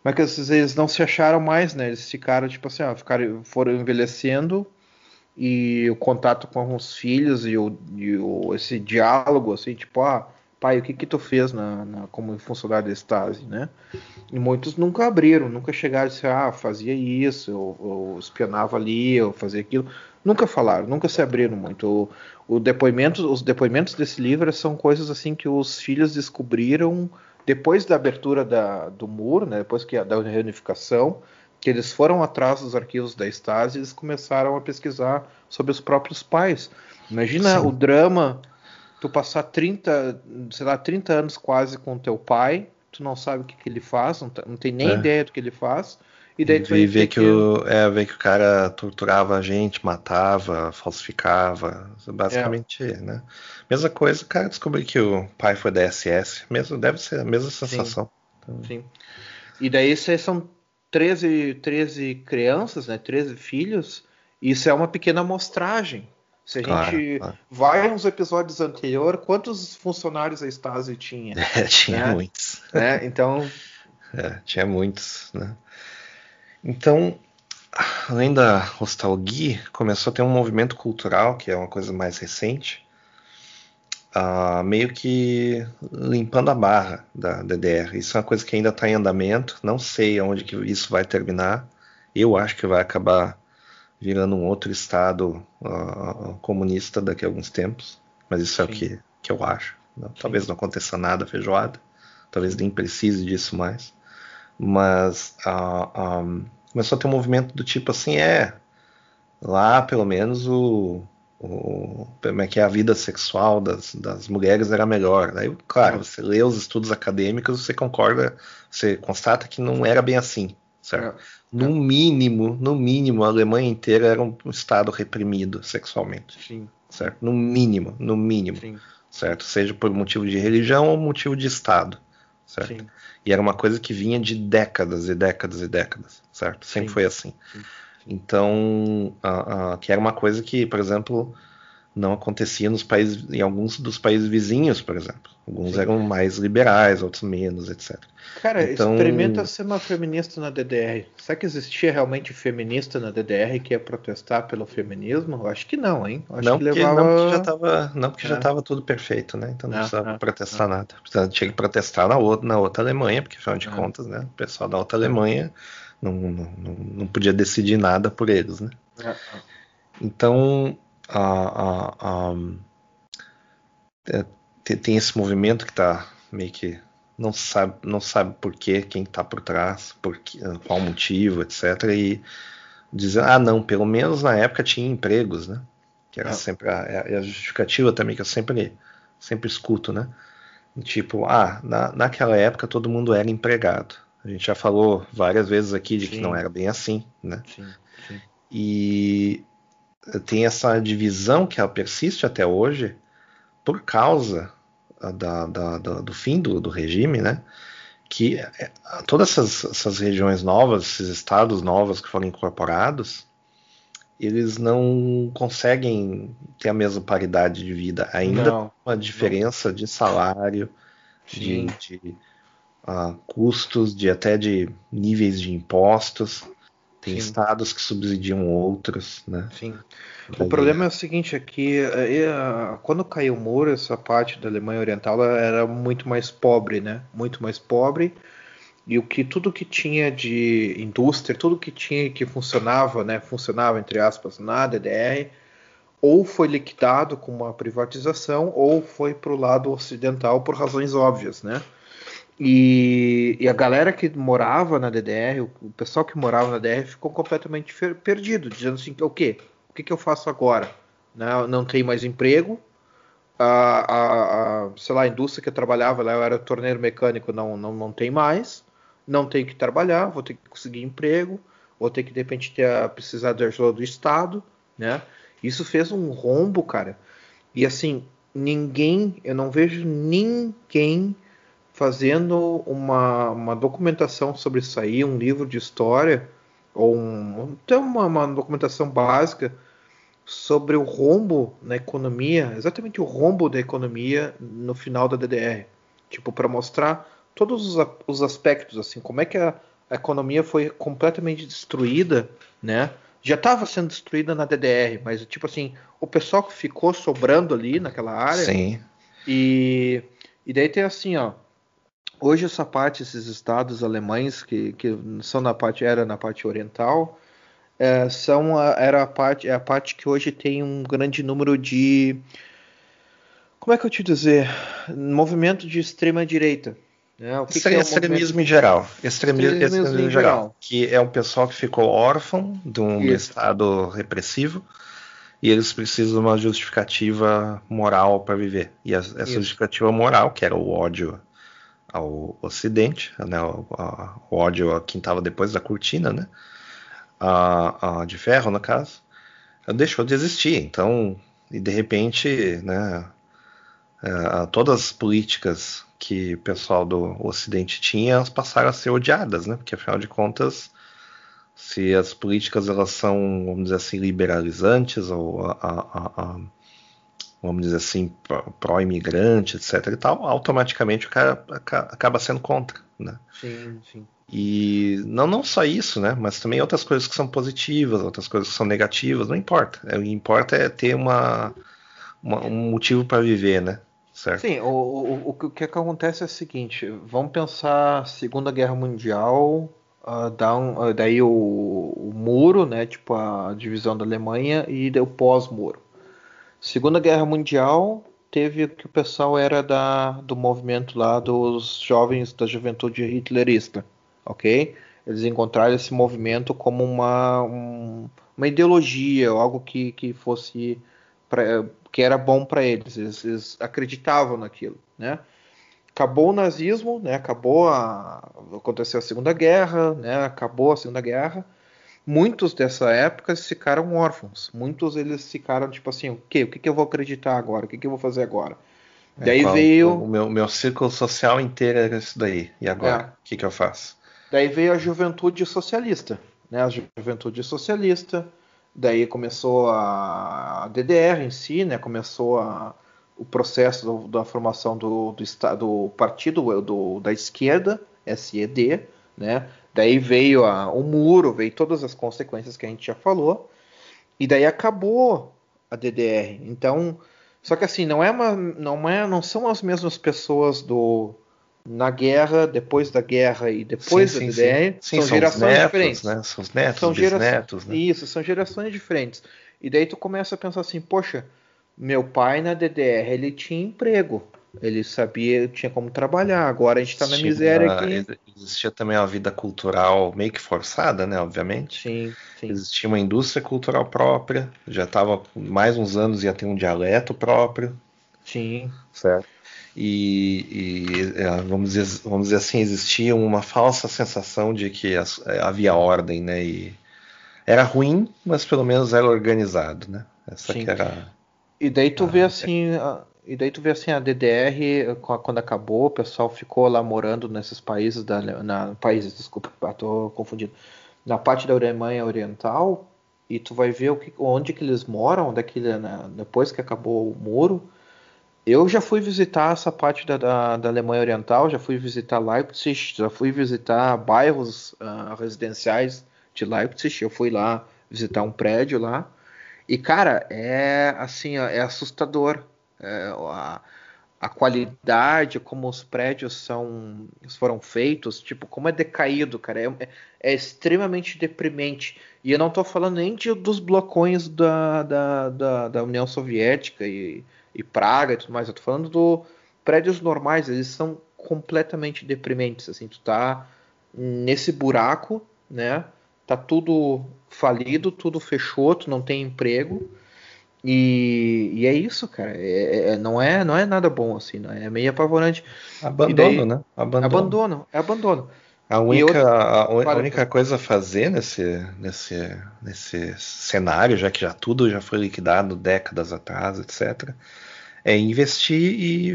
mas que às vezes não se acharam mais, né? Eles ficaram, tipo assim, ó, ficaram, foram envelhecendo e o contato com os filhos e, o, e o, esse diálogo, assim, tipo, ah, pai, o que que tu fez na, na como funcionário da Stasi, né? E muitos nunca abriram, nunca chegaram e disseram, ah, fazia isso, eu, eu espionava ali, eu fazia aquilo. Nunca falaram, nunca se abriram muito. O, o depoimento, os depoimentos desse livro são coisas assim que os filhos descobriram depois da abertura da, do muro, né, depois que da reunificação, que eles foram atrás dos arquivos da Stasi e eles começaram a pesquisar sobre os próprios pais. Imagina Sim. o drama, tu passar 30, sei lá, 30 anos quase com teu pai, tu não sabe o que, que ele faz, não, não tem nem é. ideia do que ele faz, e daí tu e ver que, que, o, é, ver que o cara torturava a gente, matava, falsificava, basicamente, é. né? Mesma coisa, o cara descobriu que o pai foi da SS, mesmo, deve ser a mesma sensação. Sim. Sim. E daí são 13, 13 crianças, né? 13 filhos, isso é uma pequena amostragem. Se a claro, gente claro. vai uns episódios anteriores, quantos funcionários a Stasi tinha? (laughs) É, tinha né? muitos. Né? Então. (laughs) É, tinha muitos, né? Então, além da nostalgia, começou a ter um movimento cultural, que é uma coisa mais recente, uh, meio que limpando a barra da DDR. Isso é uma coisa que ainda está em andamento, não sei aonde que isso vai terminar. Eu acho que vai acabar virando um outro estado uh, comunista daqui a alguns tempos, mas isso Sim. é o que, que eu acho. Não, talvez não aconteça nada feijoada, talvez nem precise disso mais mas uh, um, começou a ter um movimento do tipo assim, é, lá pelo menos o, o como é que é a vida sexual das, das mulheres era melhor. Daí, claro, você lê os estudos acadêmicos, você concorda, você constata que não era bem assim, certo? É. No mínimo, no mínimo, a Alemanha inteira era um estado reprimido sexualmente. Sim. Certo? No mínimo, no mínimo. Sim. Certo? Seja por motivo de religião ou motivo de estado. Certo? Sim. E era uma coisa que vinha de décadas e décadas e décadas, certo? Sempre sim, foi assim. Sim, sim. Então, que era uma coisa que, por exemplo, não acontecia nos países, em alguns dos países vizinhos, por exemplo. Alguns Sim. eram mais liberais, outros menos, etc. Cara, então... experimenta ser uma feminista na DDR. Será que existia realmente feminista na DDR que ia protestar pelo feminismo? Eu acho que não, hein? Acho não, que porque, levava... não, porque já estava não, porque é. já estava tudo perfeito, né? Então não ah, precisava ah, protestar ah. nada. Tinha que protestar na outra, na outra Alemanha, porque afinal de contas, né? O pessoal da outra Alemanha Não, não, não podia decidir nada por eles, né? Então, a, a, a, é, tem esse movimento que está meio que não sabe, não sabe por quê, quem está por trás, por que, qual motivo, etc. E dizendo, ah, não, pelo menos na época tinha empregos, né? Que era é. sempre a, é, é a, justificativa também que eu sempre, sempre escuto, né? Tipo, ah, na, naquela época todo mundo era empregado. A gente já falou várias vezes aqui de sim. que não era bem assim, né? Sim, sim. E tem essa divisão que ela persiste até hoje por causa da, da, da, do fim do, do, regime, né? Que é, todas essas, essas, regiões novas, esses estados novos que foram incorporados, eles não conseguem ter a mesma paridade de vida. Ainda não, uma diferença não. de salário, Sim. de, de uh, custos, de até de níveis de impostos. Tem Sim. estados que subsidiam outros, né? Sim. O problema é o seguinte, é que quando caiu o muro, essa parte da Alemanha Oriental era muito mais pobre, né? Muito mais pobre. E o que tudo que tinha de indústria, tudo que tinha que funcionava, né? Funcionava entre aspas na DDR, ou foi liquidado com uma privatização, ou foi para o lado ocidental por razões óbvias, né? E, e, a galera que morava na DDR, o, pessoal que morava na DDR ficou completamente perdido, dizendo assim, o quê? O que, que eu faço agora? Não, né, não tem mais emprego, a, a, a, sei lá, a indústria que eu trabalhava lá, eu era torneiro mecânico, não, não, não tem mais, não tenho que trabalhar, vou ter que conseguir emprego, vou ter que de repente ter, precisar da ajuda do Estado, né? Isso fez um rombo, cara. E assim, ninguém, eu não vejo ninguém fazendo uma, uma documentação sobre isso aí, um livro de história, ou um, até uma, uma documentação básica sobre o rombo na economia, exatamente o rombo da economia no final da DDR. Tipo, para mostrar todos os, os, aspectos, assim, como é que a, a economia foi completamente destruída, né? Já estava sendo destruída na DDR, mas tipo assim, o pessoal que ficou sobrando ali naquela área. Sim. E, e daí tem assim, ó. Hoje essa parte, esses estados alemães que, que são na parte era na parte oriental, é, são a, era a parte é a parte que hoje tem um grande número de como é que eu te dizer movimento de extrema direita. Né? O que que é extremismo movimento... em geral. Extremismo, extremismo, extremismo em geral, geral, que é um pessoal que ficou órfão de um Isso. estado repressivo e eles precisam de uma justificativa moral para viver. E essa Isso. justificativa moral, que era o ódio ao Ocidente, né, o, a, ódio a quem estava depois da cortina, né, a, a, de ferro, no caso, deixou de existir. Então, e de repente, né, a, é, todas as políticas que o pessoal do Ocidente tinha, elas passaram a ser odiadas, né, porque afinal de contas, se as políticas elas são, vamos dizer assim, liberalizantes ou a, a, a vamos dizer assim, pró-imigrante, etc e tal, automaticamente o cara acaba sendo contra, né? Sim, sim. E não, não só isso, né? Mas também outras coisas que são positivas, outras coisas que são negativas, não importa. O que importa é ter uma, uma um motivo para viver, né? Certo? Sim, o, o, o, que, acontece é o seguinte: vamos pensar Segunda Guerra Mundial, uh, um, uh, daí o, o, muro, né? Tipo a divisão da Alemanha e o pós-muro. Segunda Guerra Mundial teve que o pessoal era da, do movimento lá dos jovens da juventude hitlerista, ok? Eles encontraram esse movimento como uma, um, uma ideologia, algo que, que fosse pra, que era bom para eles. eles. eles. acreditavam naquilo, né? Acabou o nazismo, né? Acabou a aconteceu a Segunda Guerra, né? Acabou a Segunda Guerra muitos dessa época ficaram órfãos. Muitos eles ficaram tipo assim, o quê? O que, que eu vou acreditar agora? O que, que eu vou fazer agora? É, daí qual, veio o meu, meu círculo social inteiro era isso daí. E agora? É. O que, que eu faço? Daí veio a juventude socialista, né? A juventude socialista. Daí começou a DDR em si, né? Começou a, o processo do, da formação do, do, do partido do, da esquerda, SED, né? Daí veio a, o muro, veio todas as consequências que a gente já falou. E daí acabou a DDR. Então, só que assim, não é uma, não é, não são as mesmas pessoas do na guerra, depois da guerra e depois Sim, da sim, DDR, sim. São, são gerações netos, diferentes. né? São os netos, São gera- bisnetos, né? Isso, são gerações diferentes. E daí tu começa a pensar assim, poxa, meu pai na DDR ele tinha emprego, ele sabia, tinha como trabalhar. Agora a gente tá na miséria aqui. Existia também uma vida cultural meio que forçada, né? Obviamente. Sim, sim. Existia uma indústria cultural própria, já estava mais uns anos ia ter um dialeto próprio, Sim, certo? E, e, é, vamos, dizer, vamos dizer assim, existia uma falsa sensação de que as- é, havia ordem, né? E era ruim, mas pelo menos era organizado, né? Essa Sim. que era. E daí tu Ah, vê é. assim, a- e daí tu vê assim a DDR co- quando acabou, o pessoal ficou lá morando nesses países da na países, desculpa, ah, tô confundido. Na parte da Alemanha Oriental, e tu vai ver o que, onde que eles moram daquele, na- depois que acabou o muro. Eu já fui visitar essa parte da, da, da Alemanha Oriental, já fui visitar Leipzig, já fui visitar bairros ah, residenciais de Leipzig. Eu fui lá visitar um prédio lá. E, cara, é assim, ó, é assustador. É, a, a qualidade, como os prédios são, foram feitos, tipo, como é decaído, cara. É, é extremamente deprimente. E eu não tô falando nem de, dos blocões da, da, da, da União Soviética e, e Praga e tudo mais. Eu tô falando do prédios normais, eles são completamente deprimentes. Assim, tu tá nesse buraco, né? Tá tudo falido, tudo fechou, tu não tem emprego. E, e é isso, cara. É- é- não, é, não é nada bom, assim, né? É meio apavorante. Abandono, daí- né? Abandono. Abandono, é abandono. A única, a, a única coisa a fazer nesse, nesse, nesse cenário, já que já tudo já foi liquidado décadas atrás, etc., é investir e,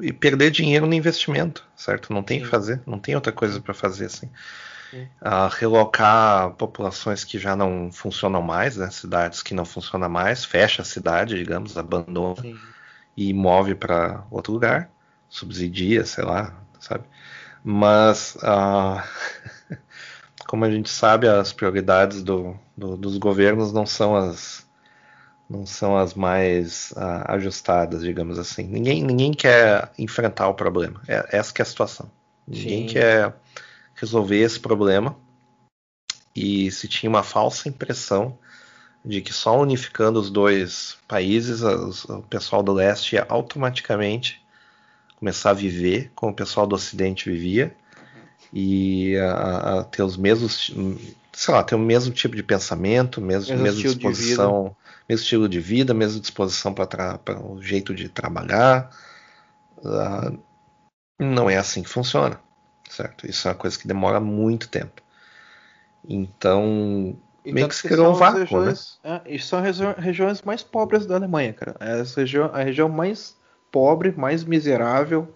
e perder dinheiro no investimento, certo? Não tem o que fazer, não tem outra coisa para fazer assim. Ah, relocar populações que já não funcionam mais, né? Cidades que não funcionam mais, fecha a cidade, digamos, abandona Sim. e move para outro lugar, subsidia, sei lá, sabe? Mas, ah, (laughs) como a gente sabe, as prioridades do- do- dos governos não são as não são as mais ah, ajustadas, digamos assim. Ninguém, ninguém quer enfrentar o problema. É, essa que é a situação. Ninguém Sim. quer resolver esse problema. E se tinha uma falsa impressão de que só unificando os dois países, os- o pessoal do leste ia automaticamente começar a viver como o pessoal do ocidente vivia e a, a ter os mesmos, sei lá, ter o mesmo tipo de pensamento, mesmo, Mesmo mesma estilo de disposição, mesmo estilo de vida, mesma disposição para o jeito de trabalhar. Ah, não é assim que funciona, certo? Isso é uma coisa que demora muito tempo. Então, E meio que se criou um vácuo, né? regiões, é, e são regiões mais pobres da Alemanha, cara. É essa região, a região mais pobre, mais miserável,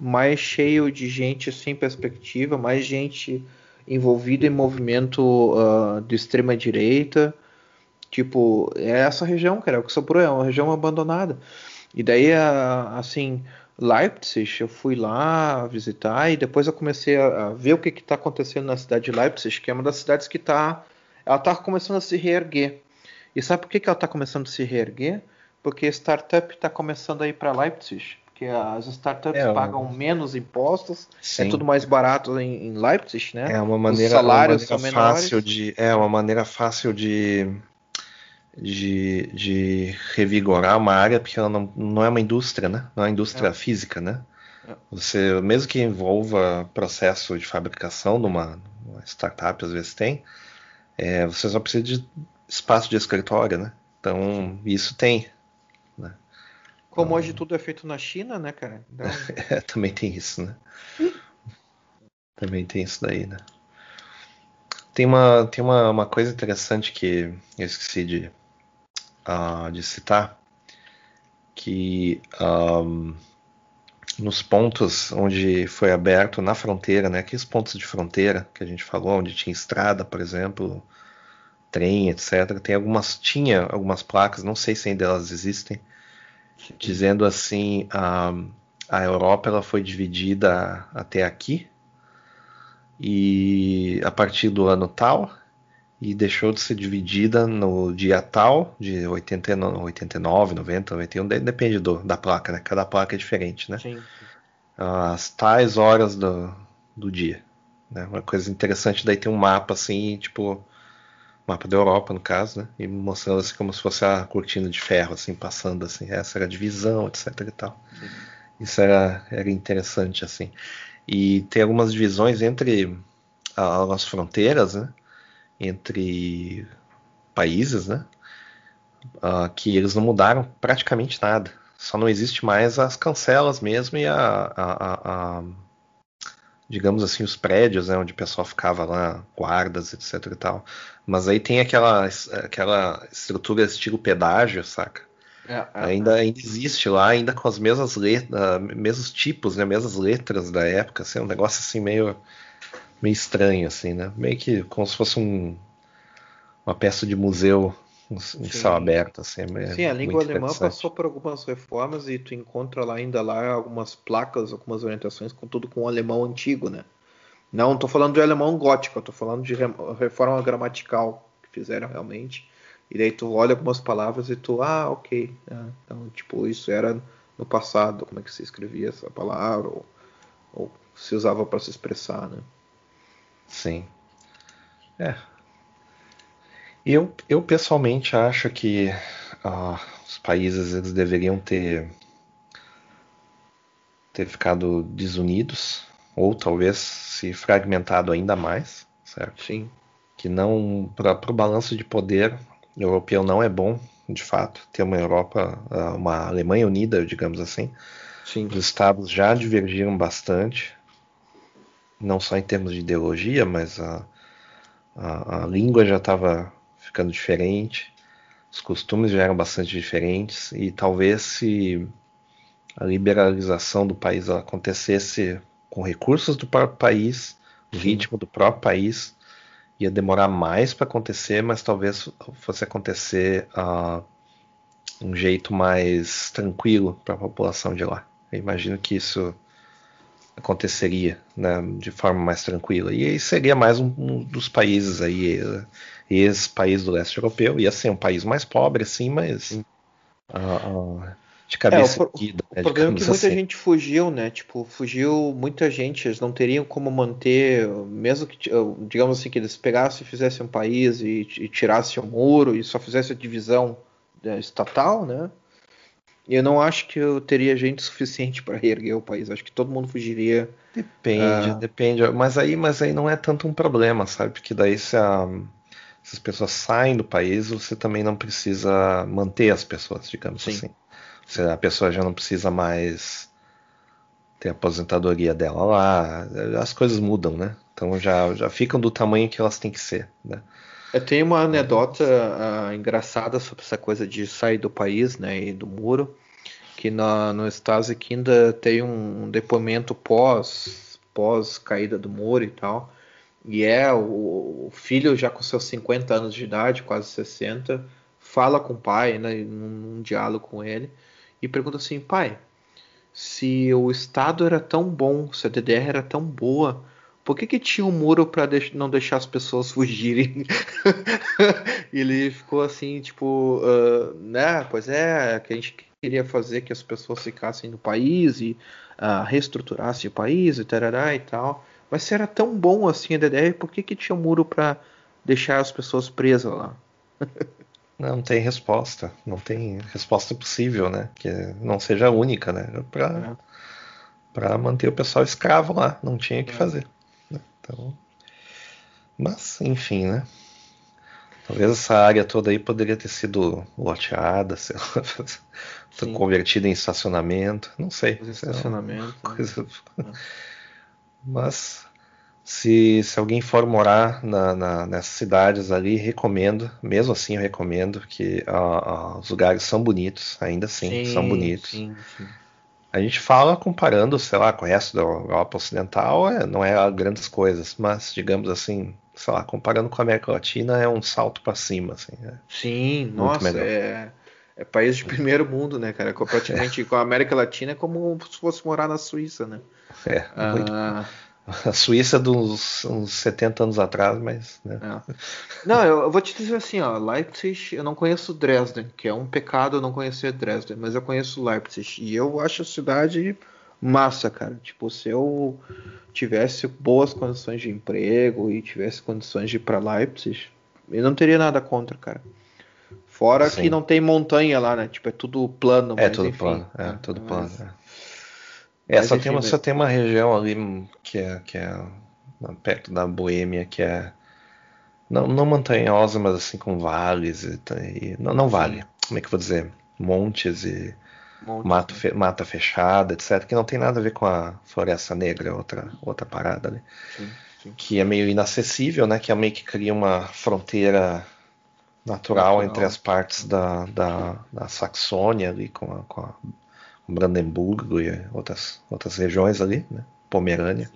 mais cheio de gente sem perspectiva, mais gente envolvida em movimento ah, de extrema direita. Tipo, é essa região, cara, é o que sobrou, é uma região abandonada. E daí, a- assim, Leipzig, eu fui lá visitar e depois eu comecei a, a ver o que está acontecendo na cidade de Leipzig, que é uma das cidades que está ela está começando a se reerguer. E sabe por que, que ela está começando a se reerguer? Porque startup está começando a ir para Leipzig. Porque as startups É, um- pagam menos impostos, Sim. é tudo mais barato em, em Leipzig, né? É uma Os maneira, uma salários maneira são menores. fácil de, é uma maneira fácil de, de, de revigorar uma área, porque ela não, não é uma indústria, né? Não é uma indústria É. física, né? É. Você, mesmo que envolva processo de fabricação numa, numa startup, às vezes tem, é, você só precisa de espaço de escritório, né? Então, isso tem. Como hoje tudo é feito na China, né, cara? Então, (laughs) É, também tem isso, né? Também tem isso daí, né? Tem uma, tem uma, uma coisa interessante que eu esqueci de, ah, de citar, que ahm, nos pontos onde foi aberto na fronteira, né? Aqueles pontos de fronteira que a gente falou, onde tinha estrada, por exemplo, trem, etc. Tem algumas, tinha algumas placas, não sei se ainda elas existem, dizendo assim, ah, a Europa ela foi dividida até aqui e a partir do ano tal e deixou de ser dividida no dia tal de 89, 89 90, 91, de- depende do, da placa, né? Cada placa é diferente, né? sim. as tais horas do, do dia. Né? Uma coisa interessante, daí tem um mapa assim, tipo, mapa da Europa no caso, né? E mostrando assim como se fosse a cortina de ferro, assim, passando assim, essa era a divisão, etc e tal. Sim. Isso era, era interessante, assim. E tem algumas divisões entre as fronteiras, né? Entre países, né? Uh, que eles não mudaram praticamente nada. Só não existe mais as cancelas mesmo e a, a, a, a digamos assim, os prédios, né, onde o pessoal ficava lá, guardas, etc e tal. Mas aí tem aquela, aquela estrutura estilo pedágio, saca? É, é, ainda, ainda existe lá, ainda com as mesmas letras, mesmos tipos, né, mesmas letras da época, assim, um negócio assim meio, meio estranho, assim, né? Meio que como se fosse um, uma peça de museu em céu aberto, assim. É Sim, a língua alemã passou por algumas reformas e tu encontra lá ainda lá algumas placas, algumas orientações com tudo com o alemão antigo, né? Não estou falando de alemão gótico, estou falando de reforma gramatical que fizeram realmente. E daí tu olha algumas palavras e tu, ah, ok. É, então, tipo, isso era no passado, como é que se escrevia essa palavra, ou, ou se usava para se expressar, né? Sim. É, eu, eu pessoalmente acho que uh, os países eles deveriam ter ter ficado desunidos ou talvez se fragmentado ainda mais, certo? Sim. Que não para o balanço de poder europeu não é bom, de fato, ter uma Europa, uh, uma Alemanha unida, digamos assim. Sim. Os estados já divergiram bastante, não só em termos de ideologia, mas a, a, a língua já estava ficando diferente, os costumes já eram bastante diferentes e talvez se a liberalização do país acontecesse com recursos do próprio país, o ritmo do próprio país, ia demorar mais para acontecer, mas talvez fosse acontecer uh, um jeito mais tranquilo para a população de lá. Eu imagino que isso aconteceria né, de forma mais tranquila. E aí seria mais um, um dos países aí ex-país do leste europeu, ia ser um país mais pobre, assim, mas uh, uh, de cabeça é, o, erguida, né, o problema é que muita assim. gente fugiu, né? Tipo, fugiu muita gente, eles não teriam como manter, mesmo que, digamos assim, que eles pegassem e fizessem um país e, e tirassem o muro e só fizessem a divisão né, estatal, né? Eu não acho que eu teria gente suficiente para reerguer o país. Acho que todo mundo fugiria. Depende, uh... depende. Mas aí, mas aí não é tanto um problema, sabe? Porque daí se a se as pessoas saem do país, você também não precisa manter as pessoas, digamos Sim. assim. Você, a pessoa já não precisa mais ter a aposentadoria dela lá, as coisas mudam, né? Então já, já ficam do tamanho que elas têm que ser, né? Eu tenho uma anedota uh, engraçada sobre essa coisa de sair do país, né, e do muro, que na, no Stasi ainda tem um, um depoimento pós pós caída do muro e tal, e é o, o, filho já com seus 50 anos de idade, quase 60, fala com o pai, né, num, num diálogo com ele, e pergunta assim: pai, se o Estado era tão bom, se a DDR era tão boa, por que, que tinha um muro para deix não deixar as pessoas (laughs) fugirem? e ele ficou assim, tipo, uh, né? Pois é, que a gente queria fazer que as pessoas ficassem no país e uh, reestruturassem o país e tarará e tal. Mas se era tão bom assim a DDR, por que, que tinha um muro para deixar as pessoas presas lá? (laughs) não tem resposta. Não tem resposta possível, né? Que não seja única, né? Para é. Pra manter o pessoal escravo lá. Não tinha o que é. fazer. Né? Então, mas, enfim, né? Talvez essa área toda aí poderia ter sido loteada, (laughs) sei lá, convertida em estacionamento, não sei. Estacionamento. Né? Coisa... É. Mas se, se alguém for morar na, na, nessas cidades ali, recomendo, mesmo assim eu recomendo que uh, uh, os lugares são bonitos, ainda assim, sim, são bonitos. Sim, sim. A gente fala comparando, sei lá, com o resto da Europa Ocidental, é, não é grandes coisas, mas digamos assim, sei lá, comparando com a América Latina, é um salto para cima, assim. É sim, nossa, é, é país de primeiro mundo, né, cara? Praticamente (laughs) é. com a América Latina é como se fosse morar na Suíça, né? É, ah, (laughs) a Suíça dos uns 70 anos atrás, mas. Né? É. Não, eu, eu, vou te dizer assim, ó, Leipzig, eu não conheço Dresden, que é um pecado eu não conhecer Dresden, mas eu conheço Leipzig e eu acho a cidade massa, cara. Tipo, se eu tivesse boas condições de emprego e tivesse condições de ir para Leipzig, eu não teria nada contra, cara. Fora Sim. que não tem montanha lá, né? Tipo, é tudo plano. É tudo enfim, plano, é né? tudo Mas- plano. É, É, mas só, tem uma, só tem uma região ali hum, que é, que é perto da Boêmia que é não, não montanhosa, mas assim com vales e, e- não, não vale, como é que eu vou dizer? Montes e Monte, mato né? fe- mata fechada, etc. Que não tem nada a ver com a Floresta Negra, é outra, outra parada ali. Sim, sim. Que é meio inacessível, né? Que é meio que cria uma fronteira natural, Natural. entre as partes da, da, da Saxônia ali com, a, com, a, Brandemburgo e outras, outras regiões ali, né? Pomerânia.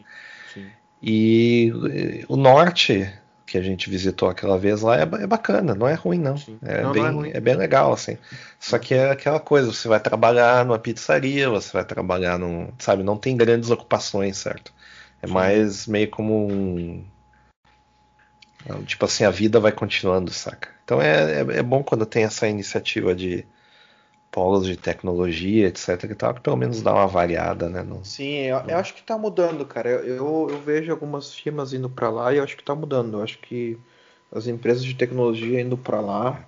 Sim. E eh, o norte que a gente visitou aquela vez lá é, é bacana, não é ruim não. Sim. É, Não, não bem, é ruim. é bem legal assim. Só que é aquela coisa, você vai trabalhar numa pizzaria, você vai trabalhar num, sabe, não tem grandes ocupações, certo? É mais meio como um tipo assim, a vida vai continuando, saca? Então é, é, é bom quando tem essa iniciativa de polos de tecnologia, etc e tal, que pelo menos dá uma variada, né? no- Sim, eu, eu acho que tá mudando, cara. Eu, eu, vejo algumas firmas indo pra lá e eu acho que tá mudando. Eu acho que as empresas de tecnologia indo pra lá.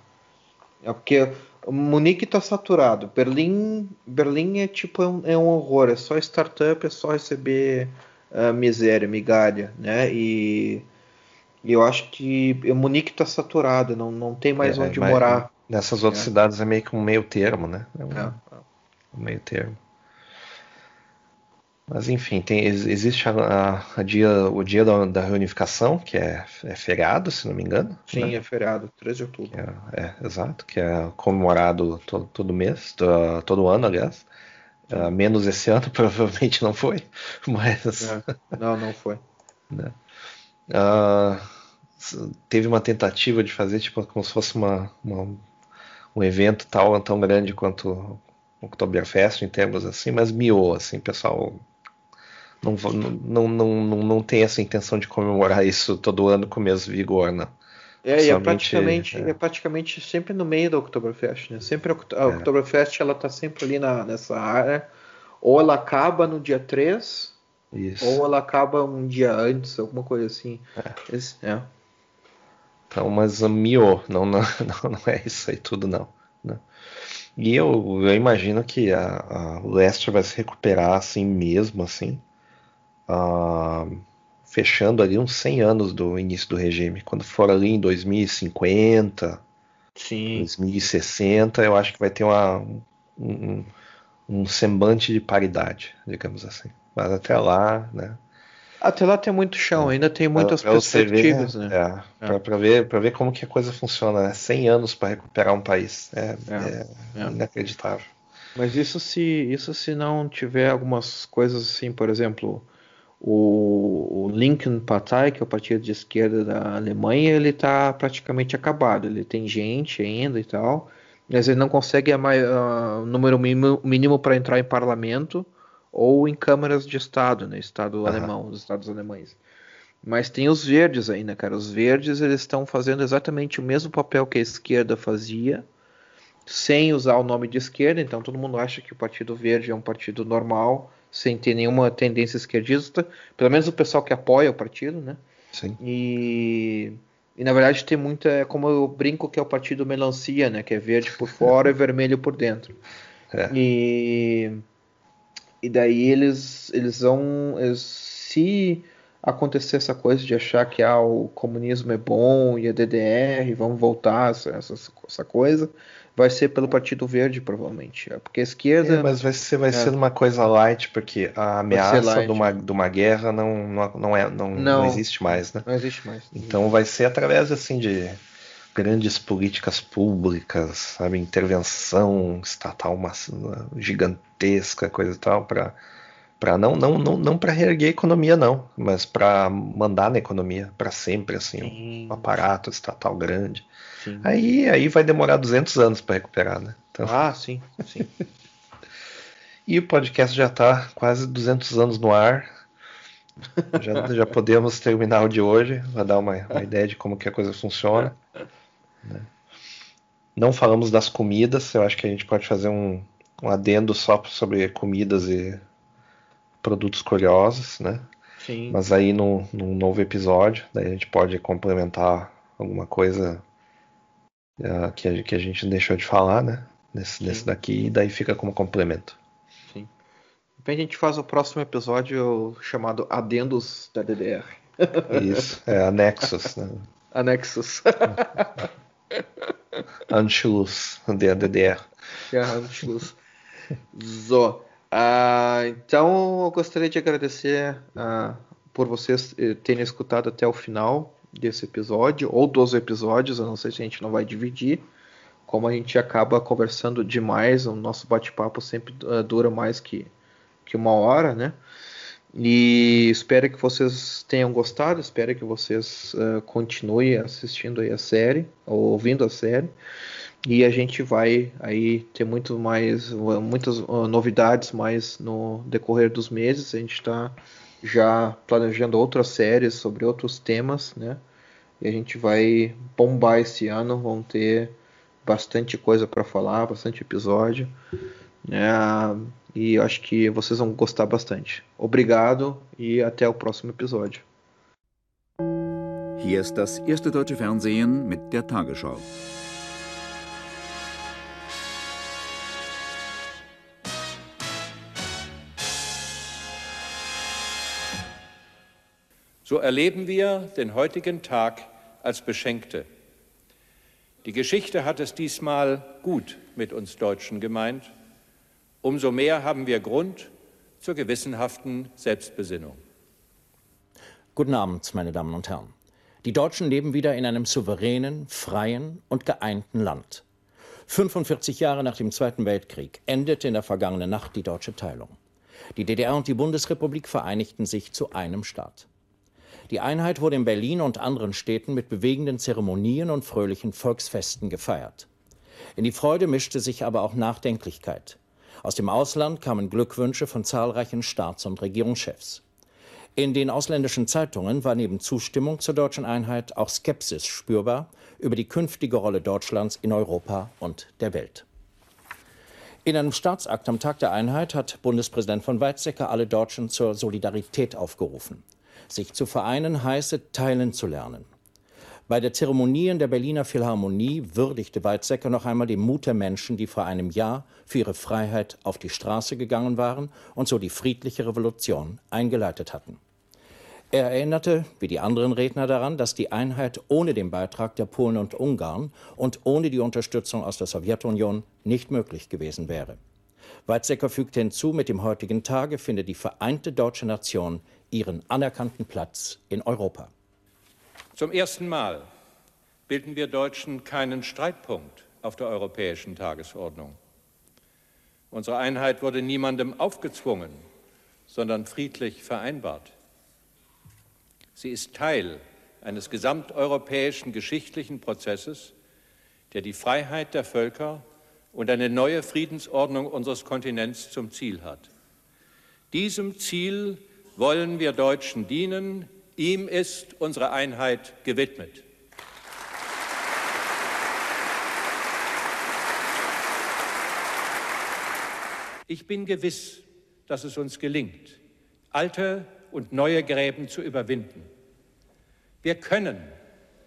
É porque Munique tá saturado. Berlim, Berlim é tipo é um, é um horror. É só startup, é só receber ah, miséria, migalha, né? E, e eu acho que Munique tá saturado. Não, não tem mais É, onde mas morar. Nessas outras É. cidades é meio que um meio termo, né? É um, É. um meio termo. Mas enfim, tem, ex- existe a, a- a dia, o dia da, da reunificação, que é, é feriado, se não me engano. Sim, né? é feriado, 3 de outubro. É, é, exato, que é comemorado todo, todo mês, to- todo ano, aliás. Ah, menos esse ano, (laughs) provavelmente não foi, mas É. Não, não foi. (laughs) ah, s- teve uma tentativa de fazer tipo como se fosse uma, uma- um evento tal tão grande quanto o Oktoberfest em termos assim, mas miou assim, pessoal não, não, não, não, não tem essa intenção de comemorar isso todo ano com o mesmo vigor, não. É, e é praticamente, é. é praticamente sempre no meio da Oktoberfest, né? Sempre a a Oktoberfest ela tá sempre ali na, nessa área. Ou ela acaba no dia 3, Isso. ou ela acaba um dia antes, alguma coisa assim. Esse- é. Então, mas uh, miou, não, (laughs) não, não, é isso aí tudo não. né? E eu, eu imagino que a, a- Leicester vai se recuperar assim mesmo, assim, ah, fechando ali uns 100 anos do início do regime. Quando for ali em 2050, Sim. 2060, eu acho que vai ter uma, um, um- um semblante de paridade, digamos assim. Mas até lá, né? Até lá tem muito chão, ainda tem muitas Pra- pra você ver, perspectivas, né? É, pra, pra ver, pra ver como que a coisa funciona, né? 100 anos para recuperar um país. É, É, é é. inacreditável. Mas isso se, isso se não tiver algumas coisas assim, por exemplo, o, o Linken Partei, que é o partido de esquerda da Alemanha, ele está praticamente acabado. Ele tem gente ainda e tal, mas ele não consegue o número mínimo, mínimo para entrar em parlamento ou em câmaras de Estado, né? Estado Aham. alemão, os estados alemães. Mas tem os verdes ainda, cara. Os verdes eles estão fazendo exatamente o mesmo papel que a esquerda fazia, sem usar o nome de esquerda. Então todo mundo acha que o Partido Verde é um partido normal, sem ter nenhuma tendência esquerdista. Pelo menos o pessoal que apoia o partido, né? Sim. E, e na verdade tem muita, é como eu brinco que é o partido melancia, né? Que é verde por fora e (laughs) vermelho por dentro. É. E, e daí eles, eles vão. eles- se acontecer essa coisa de achar que ah, o comunismo é bom e a DDR, vamos voltar essa, essa, essa coisa, vai ser pelo Partido Verde, provavelmente. É Porque a esquerda. É, mas vai ser, vai É. ser uma coisa light, porque a ameaça de uma, de uma guerra não, não, não, é, não, não Não. existe mais, né? Não existe mais. Então vai ser através assim de grandes políticas públicas, sabe, intervenção estatal mass- gigantesca, coisa e tal, para para não não não, não para reerguer a economia não, mas para mandar na economia para sempre assim, Sim. um aparato estatal grande. Sim. Aí aí vai demorar 200 anos para recuperar, né? Então, Ah, sim, sim. (laughs) e o podcast já está quase 200 anos no ar. Já, já podemos terminar o de hoje, vai dar uma, uma ideia de como que a coisa funciona. Né? Não falamos das comidas, eu acho que a gente pode fazer um, um adendo só sobre comidas e produtos curiosos, né? Sim. Mas aí no, no novo episódio, daí a gente pode complementar alguma coisa uh, que, a, que a gente deixou de falar, né? Nesse, nesse daqui, e daí fica como complemento. Sim. Bem, a gente faz o próximo episódio chamado Adendos da DDR. Isso, é anexos, né? (laughs) Anexos. (laughs) (laughs) Anschluss der DDR. Ja, Anschluss. So. Uh, então, eu gostaria de agradecer uh, por vocês eh, terem escutado até o final desse episódio, ou dos episódios, eu não sei se a gente não vai dividir. Como a gente acaba conversando demais, o nosso bate-papo sempre uh, dura mais que, que uma hora, né? E espero que vocês tenham gostado, espero que vocês uh, continuem assistindo aí a série, ou ouvindo a série. E a gente vai aí ter muito mais, muitas novidades mais no decorrer dos meses. A gente está já planejando outras séries sobre outros temas, né? E a gente vai bombar esse ano, vão ter bastante coisa para falar, bastante episódio, né? E acho que vocês vão gostar bastante. Obrigado e até o próximo episódio. Hier ist das erste deutsche Fernsehen mit der Tagesschau. So erleben wir den heutigen Tag als Beschenkte. Die Geschichte hat es diesmal gut mit uns Deutschen gemeint. Umso mehr haben wir Grund zur gewissenhaften Selbstbesinnung. Guten Abend, meine Damen und Herren. Die Deutschen leben wieder in einem souveränen, freien und geeinten Land. 45 Jahre nach dem Zweiten Weltkrieg endete in der vergangenen Nacht die deutsche Teilung. Die DDR und die Bundesrepublik vereinigten sich zu einem Staat. Die Einheit wurde in Berlin und anderen Städten mit bewegenden Zeremonien und fröhlichen Volksfesten gefeiert. In die Freude mischte sich aber auch Nachdenklichkeit. Aus dem Ausland kamen Glückwünsche von zahlreichen Staats- und Regierungschefs. In den ausländischen Zeitungen war neben Zustimmung zur deutschen Einheit auch Skepsis spürbar über die künftige Rolle Deutschlands in Europa und der Welt. In einem Staatsakt am Tag der Einheit hat Bundespräsident von Weizsäcker alle Deutschen zur Solidarität aufgerufen. Sich zu vereinen heiße, teilen zu lernen. Bei der Zeremonie in der Berliner Philharmonie würdigte Weizsäcker noch einmal den Mut der Menschen, die vor einem Jahr für ihre Freiheit auf die Straße gegangen waren und so die friedliche Revolution eingeleitet hatten. Er erinnerte, wie die anderen Redner, daran, dass die Einheit ohne den Beitrag der Polen und Ungarn und ohne die Unterstützung aus der Sowjetunion nicht möglich gewesen wäre. Weizsäcker fügte hinzu, mit dem heutigen Tage finde die vereinte deutsche Nation ihren anerkannten Platz in Europa. Zum ersten Mal bilden wir Deutschen keinen Streitpunkt auf der europäischen Tagesordnung. Unsere Einheit wurde niemandem aufgezwungen, sondern friedlich vereinbart. Sie ist Teil eines gesamteuropäischen geschichtlichen Prozesses, der die Freiheit der Völker und eine neue Friedensordnung unseres Kontinents zum Ziel hat. Diesem Ziel wollen wir Deutschen dienen. Ihm ist unsere Einheit gewidmet. Ich bin gewiss, dass es uns gelingt, alte und neue Gräben zu überwinden. Wir können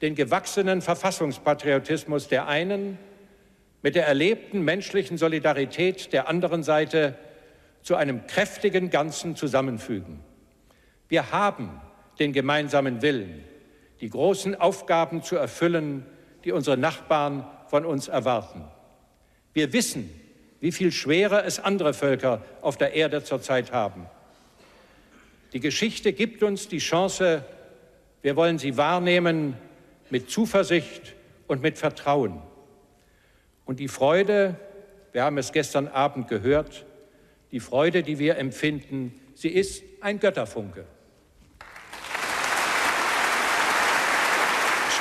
den gewachsenen Verfassungspatriotismus der einen mit der erlebten menschlichen Solidarität der anderen Seite zu einem kräftigen Ganzen zusammenfügen. Wir haben den gemeinsamen Willen, die großen Aufgaben zu erfüllen, die unsere Nachbarn von uns erwarten. Wir wissen, wie viel schwerer es andere Völker auf der Erde zurzeit haben. Die Geschichte gibt uns die Chance, wir wollen sie wahrnehmen mit Zuversicht und mit Vertrauen. Und die Freude, wir haben es gestern Abend gehört, die Freude, die wir empfinden, sie ist ein Götterfunke.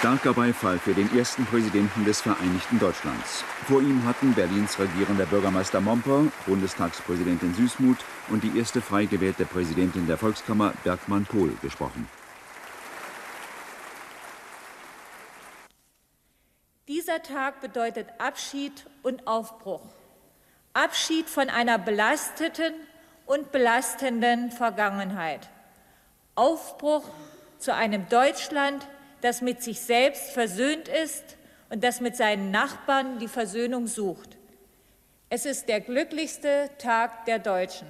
Starker Beifall für den ersten Präsidenten des Vereinigten Deutschlands. Vor ihm hatten Berlins regierender Bürgermeister Momper, Bundestagspräsidentin Süßmuth und die erste frei gewählte Präsidentin der Volkskammer Bergmann Kohl gesprochen. Dieser Tag bedeutet Abschied und Aufbruch. Abschied von einer belasteten und belastenden Vergangenheit. Aufbruch zu einem Deutschland, das mit sich selbst versöhnt ist und das mit seinen Nachbarn die Versöhnung sucht. Es ist der glücklichste Tag der Deutschen.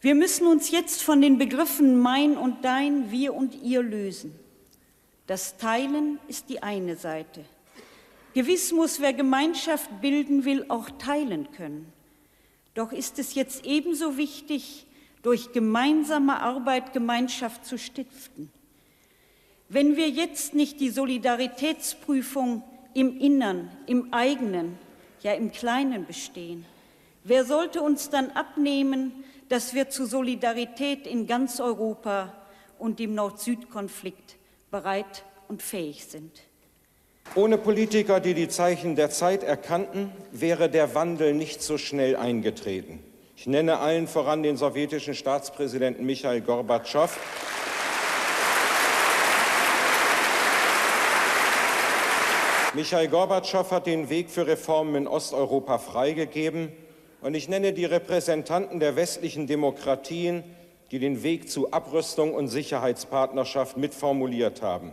Wir müssen uns jetzt von den Begriffen mein und dein, wir und ihr lösen. Das Teilen ist die eine Seite. Gewiss muss, wer Gemeinschaft bilden will, auch teilen können. Doch ist es jetzt ebenso wichtig, durch gemeinsame Arbeit Gemeinschaft zu stiften. Wenn wir jetzt nicht die Solidaritätsprüfung im Innern, im eigenen, ja im Kleinen bestehen, wer sollte uns dann abnehmen, dass wir zu Solidarität in ganz Europa und im Nord-Süd-Konflikt bereit und fähig sind? Ohne Politiker, die die Zeichen der Zeit erkannten, wäre der Wandel nicht so schnell eingetreten. Ich nenne allen voran den sowjetischen Staatspräsidenten Michail Gorbatschow. Michail Gorbatschow hat den Weg für Reformen in Osteuropa freigegeben. Und ich nenne die Repräsentanten der westlichen Demokratien, die den Weg zu Abrüstung und Sicherheitspartnerschaft mitformuliert haben.